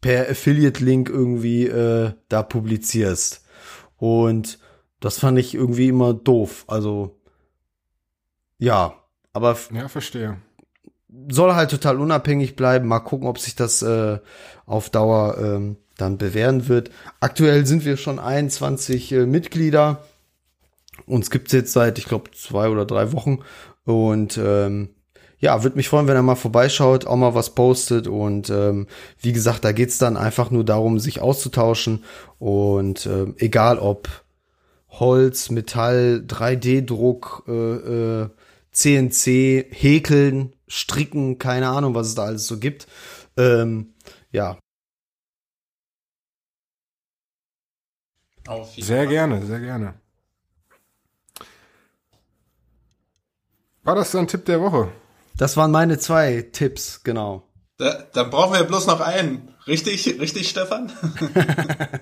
per Affiliate-Link irgendwie äh, da publizierst. Und das fand ich irgendwie immer doof. Also, ja, aber. Ja, verstehe. Soll halt total unabhängig bleiben. Mal gucken, ob sich das äh, auf Dauer ähm, dann bewähren wird. Aktuell sind wir schon 21 äh, Mitglieder. Uns gibt's jetzt seit, ich glaube, zwei oder drei Wochen. Und ähm, ja, würde mich freuen, wenn er mal vorbeischaut, auch mal was postet. Und ähm, wie gesagt, da geht's dann einfach nur darum, sich auszutauschen. Und ähm, egal ob Holz, Metall, 3D-Druck, äh, äh, CNC, Häkeln, Stricken, keine Ahnung, was es da alles so gibt. Ähm, ja. Sehr gerne, sehr gerne. War das dein Tipp der Woche? Das waren meine zwei Tipps, genau. Da, dann brauchen wir bloß noch einen. Richtig, richtig, Stefan?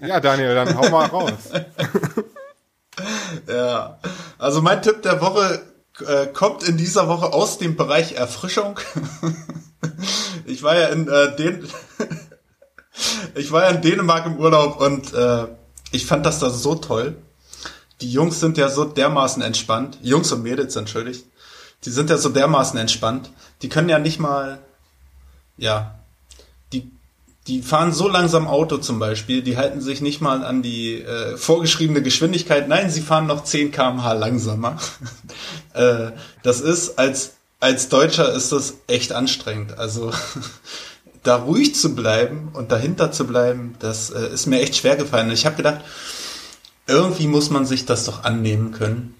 ja, Daniel, dann hau mal raus. ja, also mein Tipp der Woche äh, kommt in dieser Woche aus dem Bereich Erfrischung. ich war ja in äh, den ich war ja in Dänemark im Urlaub und äh, ich fand das da so toll. Die Jungs sind ja so dermaßen entspannt. Jungs und Mädels, entschuldigt die sind ja so dermaßen entspannt. Die können ja nicht mal, ja, die, die fahren so langsam Auto zum Beispiel, die halten sich nicht mal an die äh, vorgeschriebene Geschwindigkeit. Nein, sie fahren noch 10 kmh langsamer. äh, das ist, als, als Deutscher ist das echt anstrengend. Also, da ruhig zu bleiben und dahinter zu bleiben, das äh, ist mir echt schwer gefallen. Ich habe gedacht, irgendwie muss man sich das doch annehmen können.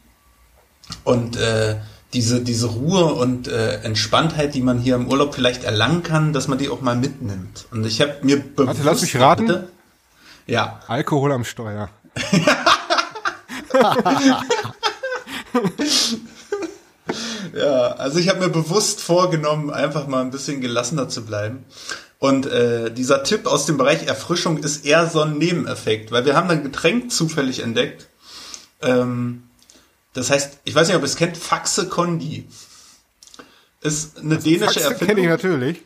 Und äh, diese, diese Ruhe und äh, Entspanntheit, die man hier im Urlaub vielleicht erlangen kann, dass man die auch mal mitnimmt. Und ich habe mir bewusst... Warte, lass mich raten. Bitte, Ja. Alkohol am Steuer. ja, also ich habe mir bewusst vorgenommen, einfach mal ein bisschen gelassener zu bleiben. Und äh, dieser Tipp aus dem Bereich Erfrischung ist eher so ein Nebeneffekt, weil wir haben ein Getränk zufällig entdeckt. Ähm, das heißt, ich weiß nicht, ob ihr es kennt, Faxe Kondi. Ist eine dänische Faxe Erfindung. kenne ich natürlich.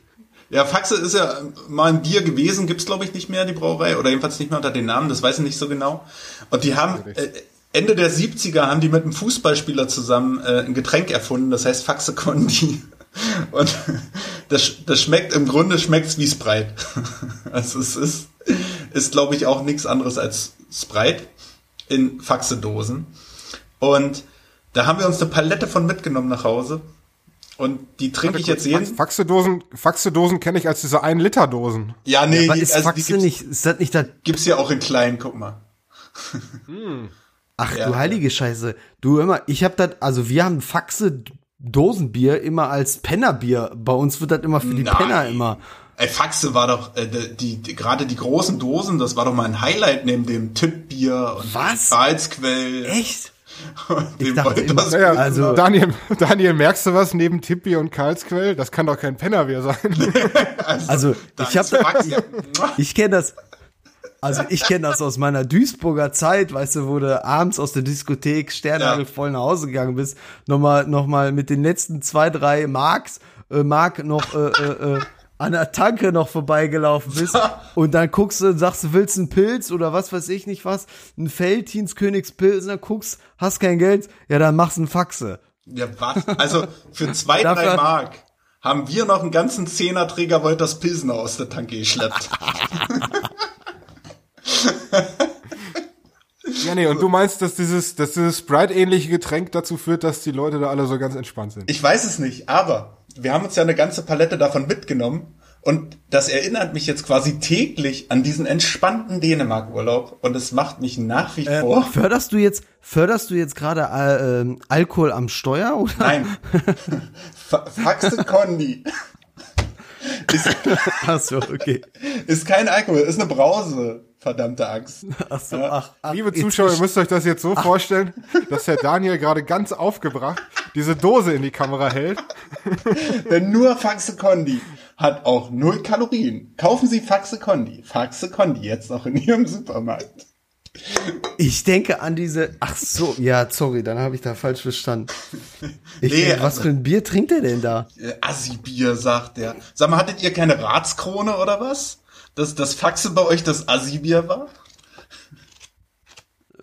Ja, Faxe ist ja mal ein Bier gewesen, gibt's glaube ich nicht mehr, die Brauerei, oder jedenfalls nicht mehr unter den Namen, das weiß ich nicht so genau. Und die haben, äh, Ende der 70er haben die mit einem Fußballspieler zusammen äh, ein Getränk erfunden, das heißt Faxe Kondi. Und das, das schmeckt, im Grunde schmeckt's wie Sprite. Also es ist, ist glaube ich auch nichts anderes als Sprite in Faxe-Dosen. Und da haben wir uns eine Palette von mitgenommen nach Hause. Und die trinke ich jetzt jeden. Faxe-Dosen, Faxe-Dosen kenne ich als diese 1-Liter-Dosen. Ja, nee, ja, ist also Faxe nicht, ist das nicht da? Gibt's ja auch in klein, guck mal. Hm. Ach ja, du heilige ja. Scheiße. Du immer, ich hab das, also wir haben Faxe Dosenbier immer als Pennerbier. Bei uns wird das immer für die Nein. Penner immer. Ey, Faxe war doch äh, die, die gerade die großen Dosen, das war doch mal ein Highlight neben dem Tippbier und Was? Salzquell. Echt? Ich dachte immer, ja, also Daniel, Daniel, merkst du was neben Tippi und Karlsquell? Das kann doch kein Pennerbier sein. also, also ich habe, ich, ich kenne das, also ich kenne das aus meiner Duisburger Zeit, weißt du, wo du abends aus der Diskothek sternnagelvoll ja. nach Hause gegangen bist, nochmal noch mal mit den letzten zwei, drei Marks, äh, Mark noch äh, äh, äh, an der Tanke noch vorbeigelaufen bist und dann guckst du und sagst, du willst einen Pilz oder was weiß ich nicht was, ein Feldhins Königspilz und dann guckst, hast kein Geld, ja dann machst du einen Faxe. Ja, was? Also für zwei, drei Mark haben wir noch einen ganzen Zehnerträger Wolters Pilsner aus der Tanke geschleppt. Ja, nee, und du meinst, dass dieses, dass dieses Sprite-ähnliche Getränk dazu führt, dass die Leute da alle so ganz entspannt sind? Ich weiß es nicht, aber wir haben uns ja eine ganze Palette davon mitgenommen und das erinnert mich jetzt quasi täglich an diesen entspannten Dänemark-Urlaub und es macht mich nach wie äh, vor. Förderst du jetzt, förderst du jetzt gerade äh, ähm, Alkohol am Steuer oder? Nein. Faxe Condi. Ist, Ach so, okay. Ist kein Alkohol, ist eine Brause. Verdammte Axt. Ach so, ach, ach, Liebe Zuschauer, ihr müsst euch das jetzt so ach. vorstellen, dass Herr Daniel gerade ganz aufgebracht diese Dose in die Kamera hält. Denn nur Faxe Condi hat auch null Kalorien. Kaufen Sie Faxe Condi. Faxe Condi jetzt auch in Ihrem Supermarkt. Ich denke an diese. Ach so, ja, sorry, dann habe ich da falsch verstanden. Ich nee, denke, was also, für ein Bier trinkt er denn da? Assi-Bier, sagt er. Sag mal, hattet ihr keine Ratskrone oder was? Dass das Faxe bei euch das Asibier war?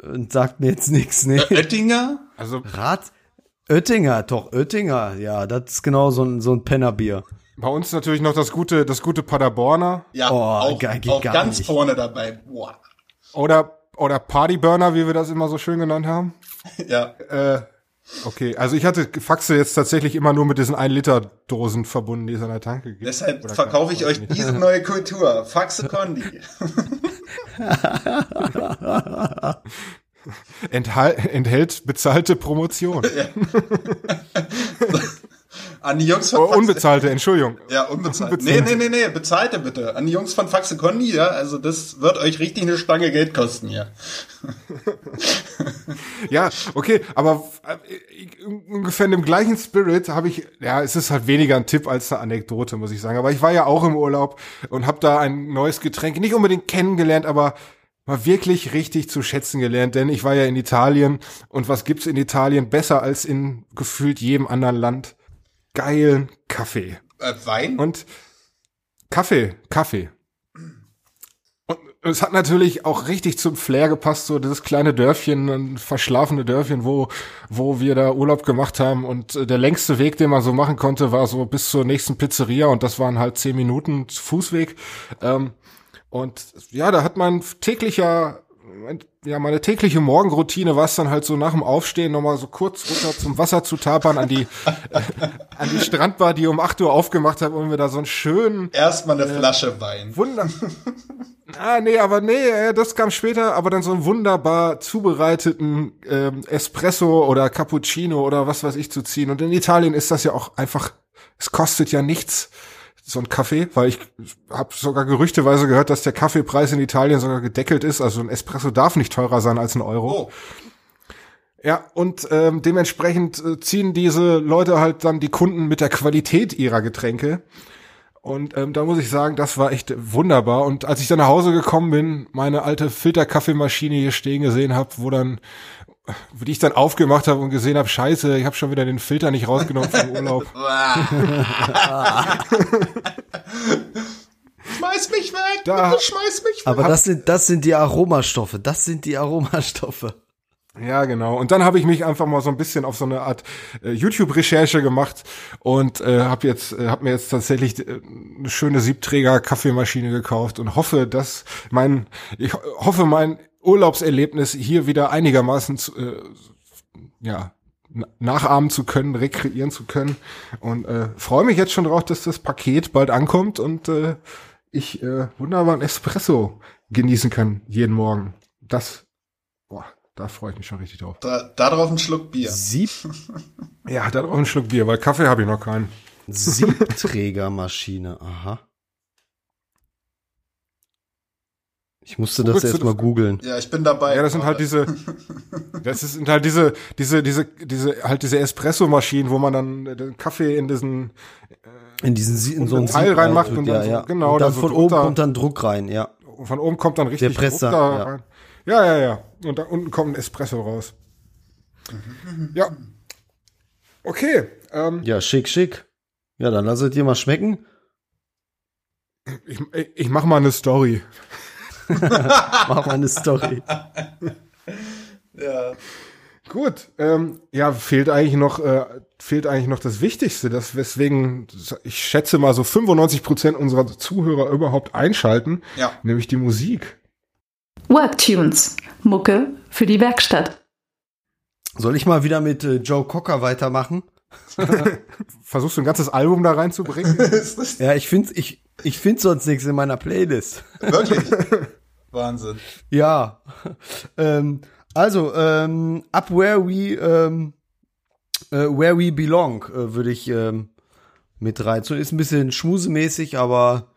Und sagt mir jetzt nichts, ne? Oettinger? Also Rat Oettinger, doch Oettinger, ja, das ist genau so ein so ein Pennerbier. Bei uns natürlich noch das gute das gute Paderborner. Ja, oh, auch, gar, auch ganz nicht. vorne dabei. Boah. Oder oder Partyburner, wie wir das immer so schön genannt haben. ja. Äh, Okay, also ich hatte Faxe jetzt tatsächlich immer nur mit diesen 1-Liter-Dosen verbunden, die es an der Tanke gibt. Deshalb Oder verkaufe ich euch diese neue Kultur. Faxe Condi. enthält bezahlte Promotion. Ja. An die Jungs von oh, Unbezahlte, Entschuldigung. Ja, unbezahlte. Unbezahlte. Nee, nee, nee, nee, bezahlte bitte. An die Jungs von Faxe Condi, ja, also das wird euch richtig eine Stange Geld kosten hier. ja, okay, aber äh, ungefähr in dem gleichen Spirit habe ich, ja, es ist halt weniger ein Tipp als eine Anekdote, muss ich sagen. Aber ich war ja auch im Urlaub und habe da ein neues Getränk nicht unbedingt kennengelernt, aber mal wirklich richtig zu schätzen gelernt, denn ich war ja in Italien und was gibt's in Italien besser als in gefühlt jedem anderen Land? Geilen Kaffee. Äh, Wein? Und Kaffee, Kaffee. Und es hat natürlich auch richtig zum Flair gepasst, so dieses kleine Dörfchen, ein verschlafene Dörfchen, wo, wo wir da Urlaub gemacht haben. Und äh, der längste Weg, den man so machen konnte, war so bis zur nächsten Pizzeria und das waren halt zehn Minuten Fußweg. Ähm, und ja, da hat man täglicher ja, meine tägliche Morgenroutine war es dann halt so nach dem Aufstehen nochmal so kurz runter zum Wasser zu tapern an die, an die Strandbar, die um 8 Uhr aufgemacht hat, um wir da so einen schönen. Erstmal eine äh, Flasche Wein. Wunder. ah, nee, aber nee, äh, das kam später, aber dann so einen wunderbar zubereiteten ähm, Espresso oder Cappuccino oder was weiß ich zu ziehen. Und in Italien ist das ja auch einfach, es kostet ja nichts so ein Kaffee, weil ich habe sogar gerüchteweise gehört, dass der Kaffeepreis in Italien sogar gedeckelt ist. Also ein Espresso darf nicht teurer sein als ein Euro. Oh. Ja, und ähm, dementsprechend äh, ziehen diese Leute halt dann die Kunden mit der Qualität ihrer Getränke. Und ähm, da muss ich sagen, das war echt wunderbar. Und als ich dann nach Hause gekommen bin, meine alte Filterkaffeemaschine hier stehen gesehen habe, wo dann, die ich dann aufgemacht habe und gesehen habe, scheiße, ich habe schon wieder den Filter nicht rausgenommen vom Urlaub. schmeiß mich weg, da, schmeiß mich weg. Aber das sind, das sind die Aromastoffe, das sind die Aromastoffe. Ja, genau. Und dann habe ich mich einfach mal so ein bisschen auf so eine Art äh, YouTube-Recherche gemacht und äh, habe jetzt, äh, habe mir jetzt tatsächlich äh, eine schöne Siebträger-Kaffeemaschine gekauft und hoffe, dass mein, ich hoffe, mein Urlaubserlebnis hier wieder einigermaßen zu, äh, ja nachahmen zu können, rekreieren zu können und äh, freue mich jetzt schon drauf, dass das Paket bald ankommt und äh, ich äh, wunderbaren Espresso genießen kann jeden Morgen. Das boah, da freue ich mich schon richtig drauf. Da, da drauf ein Schluck Bier. Sieb? ja, da drauf ein Schluck Bier, weil Kaffee habe ich noch keinen. Siebträgermaschine, aha. Ich musste das erstmal googeln. Ja, ich bin dabei. Ja, das sind halt diese, das sind halt diese, diese, diese, diese, halt diese Espresso-Maschinen, wo man dann den Kaffee in diesen, äh, in diesen, in so einen Teil reinmacht und, dann ja, so, genau, und dann, von so oben kommt dann Druck rein, ja. Von oben kommt dann richtig Der Presser, Druck da ja. rein. Ja, ja, ja. Und da unten kommt ein Espresso raus. Ja. Okay. Ähm, ja, schick, schick. Ja, dann lasst dir mal schmecken. Ich, ich mach mal eine Story. mach mal eine Story. ja. Gut, ähm, ja, fehlt eigentlich noch, äh, fehlt eigentlich noch das Wichtigste, das weswegen ich schätze mal so 95 Prozent unserer Zuhörer überhaupt einschalten, ja. nämlich die Musik. Worktunes, Mucke für die Werkstatt. Soll ich mal wieder mit äh, Joe Cocker weitermachen? Versuchst du ein ganzes Album da reinzubringen? ja, ich finde ich, ich find sonst nichts in meiner Playlist. Wirklich? Wahnsinn. Ja. Ähm, also, ähm, Up Where We, ähm, äh, Where We Belong, äh, würde ich ähm, mit rein. So ist ein bisschen schmusemäßig, aber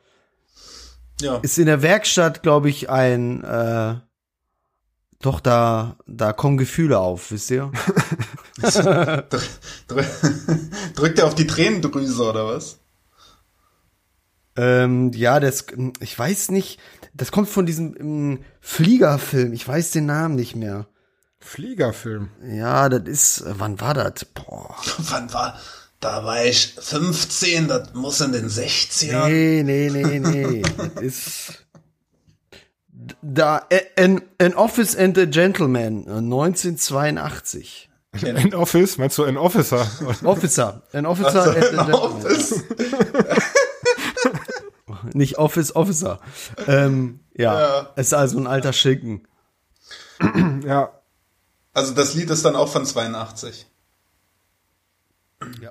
ja. Ist in der Werkstatt, glaube ich, ein äh, doch da da kommen Gefühle auf, wisst ihr? Drückt er auf die Tränendrüse oder was? Ähm, ja, das ich weiß nicht, das kommt von diesem um, Fliegerfilm, ich weiß den Namen nicht mehr. Fliegerfilm. Ja, das ist wann war das? Boah. wann war da war ich 15, das muss in den 60ern. Nee, nee, nee, nee. das ist da an, an Office and a Gentleman 1982. An Office? Meinst du an Officer? Officer. An Officer also and a Gentleman. Office. Nicht Office, Officer. Ähm, ja, ja, ist also ein alter Schinken. ja. Also das Lied ist dann auch von 82. Ja.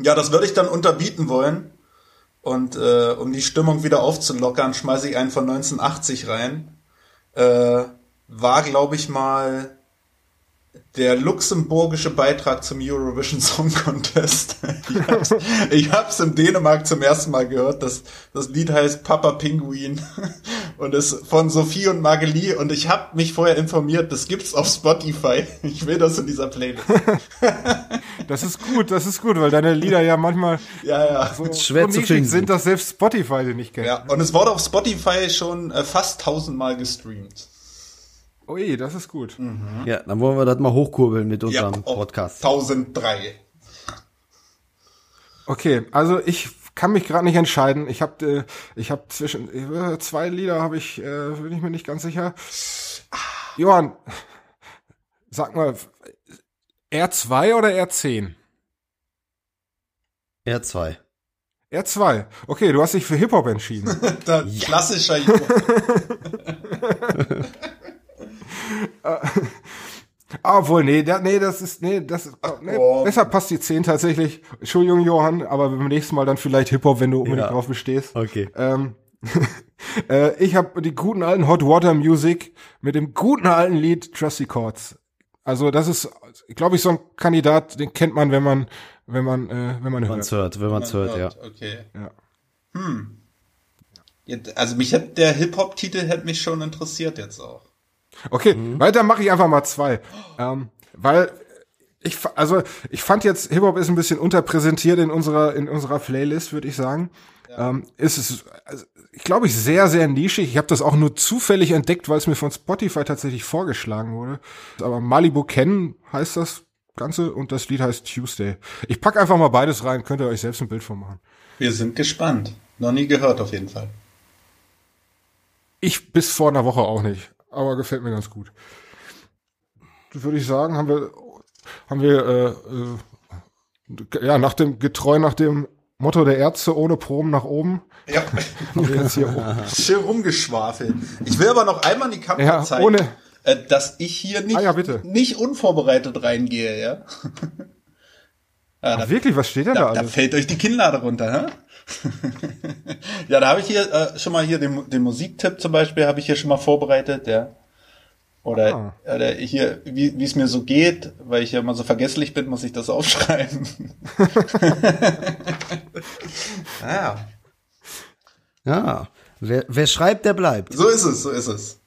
Ja, das würde ich dann unterbieten wollen. Und äh, um die Stimmung wieder aufzulockern, schmeiße ich einen von 1980 rein. Äh, war, glaube ich, mal der luxemburgische Beitrag zum Eurovision Song Contest. ich, hab's, ich hab's in Dänemark zum ersten Mal gehört. Das, das Lied heißt Papa Pinguin und ist von Sophie und Margelie und ich habe mich vorher informiert, das gibt's auf Spotify. Ich will das in dieser Playlist. das ist gut, das ist gut, weil deine Lieder ja manchmal ja, ja. so schwer zu finden sind, dass selbst Spotify die nicht kennt. Ja, und es wurde auf Spotify schon äh, fast tausendmal gestreamt. Ui, das ist gut. Mhm. Ja, dann wollen wir das mal hochkurbeln mit unserem ja, Podcast. 1003. Okay, also ich kann mich gerade nicht entscheiden. Ich habe äh, ich habe zwischen äh, zwei Lieder habe ich äh, bin ich mir nicht ganz sicher. Johann, sag mal R2 oder R10? R2. R2. Okay, du hast dich für Hip Hop entschieden. Klassischer Hip Hop. Ah, obwohl, nee, da, nee, das ist, nee, das ist, nee, oh. besser passt die 10 tatsächlich. Entschuldigung, Johann, aber beim nächsten Mal dann vielleicht Hip-Hop, wenn du unbedingt ja. drauf bestehst. Okay. Ähm, äh, ich habe die guten alten Hot Water Music mit dem guten alten Lied Trusty Chords. Also das ist, glaube ich, so ein Kandidat, den kennt man, wenn man, wenn man, äh, wenn man hört. hört. Wenn man es hört, hört, ja. Okay. Ja. Hm. Also mich hat der Hip-Hop-Titel hätte mich schon interessiert jetzt auch. Okay, mhm. weiter mache ich einfach mal zwei. Ähm, weil ich, also ich fand jetzt Hip-Hop ist ein bisschen unterpräsentiert in unserer, in unserer Playlist, würde ich sagen. Ja. Ähm, ist es, also, ich glaube ich, sehr, sehr nischig. Ich habe das auch nur zufällig entdeckt, weil es mir von Spotify tatsächlich vorgeschlagen wurde. Aber Malibu Ken heißt das Ganze und das Lied heißt Tuesday. Ich pack einfach mal beides rein, könnt ihr euch selbst ein Bild von machen. Wir sind gespannt. Noch nie gehört auf jeden Fall. Ich bis vor einer Woche auch nicht, aber gefällt mir ganz gut. Würde ich sagen, haben wir, haben wir, äh, äh, ja, nach dem, getreu nach dem Motto der Ärzte ohne Proben nach oben. Ja. jetzt hier Schön rumgeschwafelt. Ich will aber noch einmal in die Kamera ja, zeigen, ohne, äh, dass ich hier nicht, ah, ja, nicht unvorbereitet reingehe, ja. Ach, da, wirklich, was steht denn da, da alles? Da fällt euch die Kinnlade runter, hä? ja, da habe ich hier äh, schon mal hier den, den Musiktipp zum Beispiel habe ich hier schon mal vorbereitet, ja. Oder, ah. oder hier, wie es mir so geht, weil ich ja immer so vergesslich bin, muss ich das aufschreiben. ah. Ja. Wer, wer schreibt, der bleibt. So ist es, so ist es.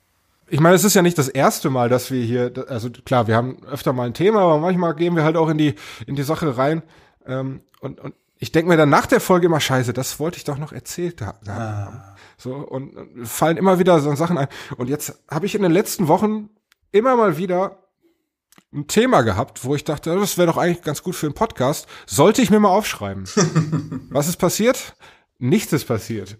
Ich meine, es ist ja nicht das erste Mal, dass wir hier, also klar, wir haben öfter mal ein Thema, aber manchmal gehen wir halt auch in die, in die Sache rein. Ähm, und, und ich denke mir dann nach der Folge immer, scheiße, das wollte ich doch noch erzählt haben. Ah. So, und, und fallen immer wieder so Sachen ein. Und jetzt habe ich in den letzten Wochen immer mal wieder ein Thema gehabt, wo ich dachte, das wäre doch eigentlich ganz gut für einen Podcast. Sollte ich mir mal aufschreiben. Was ist passiert? Nichts ist passiert.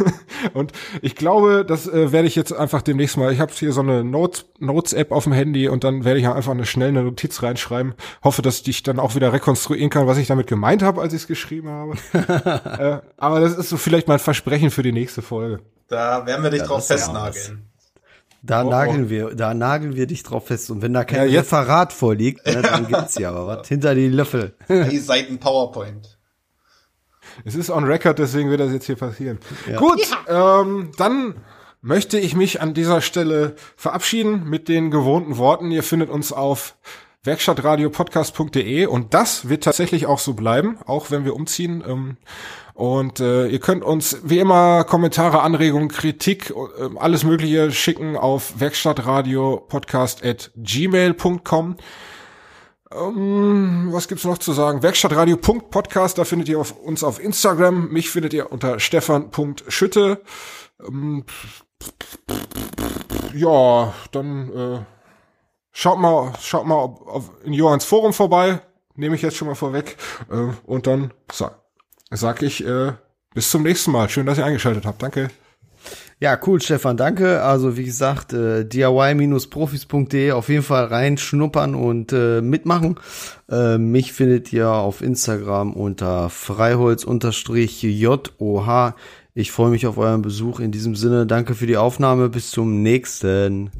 und ich glaube, das äh, werde ich jetzt einfach demnächst mal. Ich habe hier so eine Notes, Notes App auf dem Handy und dann werde ich einfach eine schnelle Notiz reinschreiben. Hoffe, dass ich dann auch wieder rekonstruieren kann, was ich damit gemeint habe, als ich es geschrieben habe. äh, aber das ist so vielleicht mein Versprechen für die nächste Folge. Da werden wir dich ja, drauf festnageln. Da oh, nageln oh. wir, da nageln wir dich drauf fest. Und wenn da kein ja, Referat vorliegt, ne, dann gibt's ja aber was hinter die Löffel. Die Seiten PowerPoint. Es ist on record, deswegen wird das jetzt hier passieren. Ja. Gut, ja. Ähm, dann möchte ich mich an dieser Stelle verabschieden mit den gewohnten Worten. Ihr findet uns auf werkstattradiopodcast.de und das wird tatsächlich auch so bleiben, auch wenn wir umziehen. Ähm, und äh, ihr könnt uns wie immer Kommentare, Anregungen, Kritik, äh, alles Mögliche schicken auf werkstattradiopodcast@gmail.com. Ähm, was gibt's noch zu sagen? Werkstattradio.podcast, da findet ihr auf, uns auf Instagram. Mich findet ihr unter stefan.schütte. Ähm, ja, dann äh, schaut mal, schaut mal auf, auf, in Johans Forum vorbei. Nehme ich jetzt schon mal vorweg. Äh, und dann sag, sag ich äh, bis zum nächsten Mal. Schön, dass ihr eingeschaltet habt. Danke. Ja, cool, Stefan, danke. Also wie gesagt, äh, diy-profis.de auf jeden Fall reinschnuppern und äh, mitmachen. Äh, mich findet ihr auf Instagram unter freiholz-joh. Ich freue mich auf euren Besuch. In diesem Sinne, danke für die Aufnahme. Bis zum nächsten.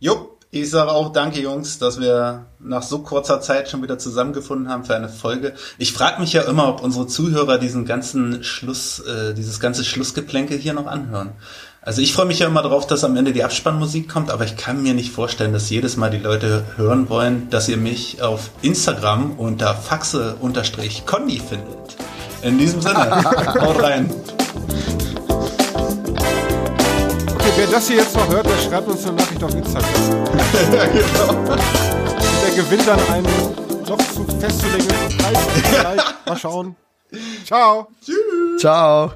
Jupp. Ich sage auch danke, Jungs, dass wir nach so kurzer Zeit schon wieder zusammengefunden haben für eine Folge. Ich frage mich ja immer, ob unsere Zuhörer diesen ganzen Schluss, äh, dieses ganze Schlussgeplänkel hier noch anhören. Also ich freue mich ja immer darauf, dass am Ende die Abspannmusik kommt, aber ich kann mir nicht vorstellen, dass jedes Mal die Leute hören wollen, dass ihr mich auf Instagram unter faxe-conny findet. In diesem Sinne, haut rein. Wer das hier jetzt noch hört, der schreibt uns eine Nachricht auf Instagram. ja, genau. Der gewinnt dann einen noch zu festzulegenden Preis. Mal schauen. Ciao. Tschüss. Ciao.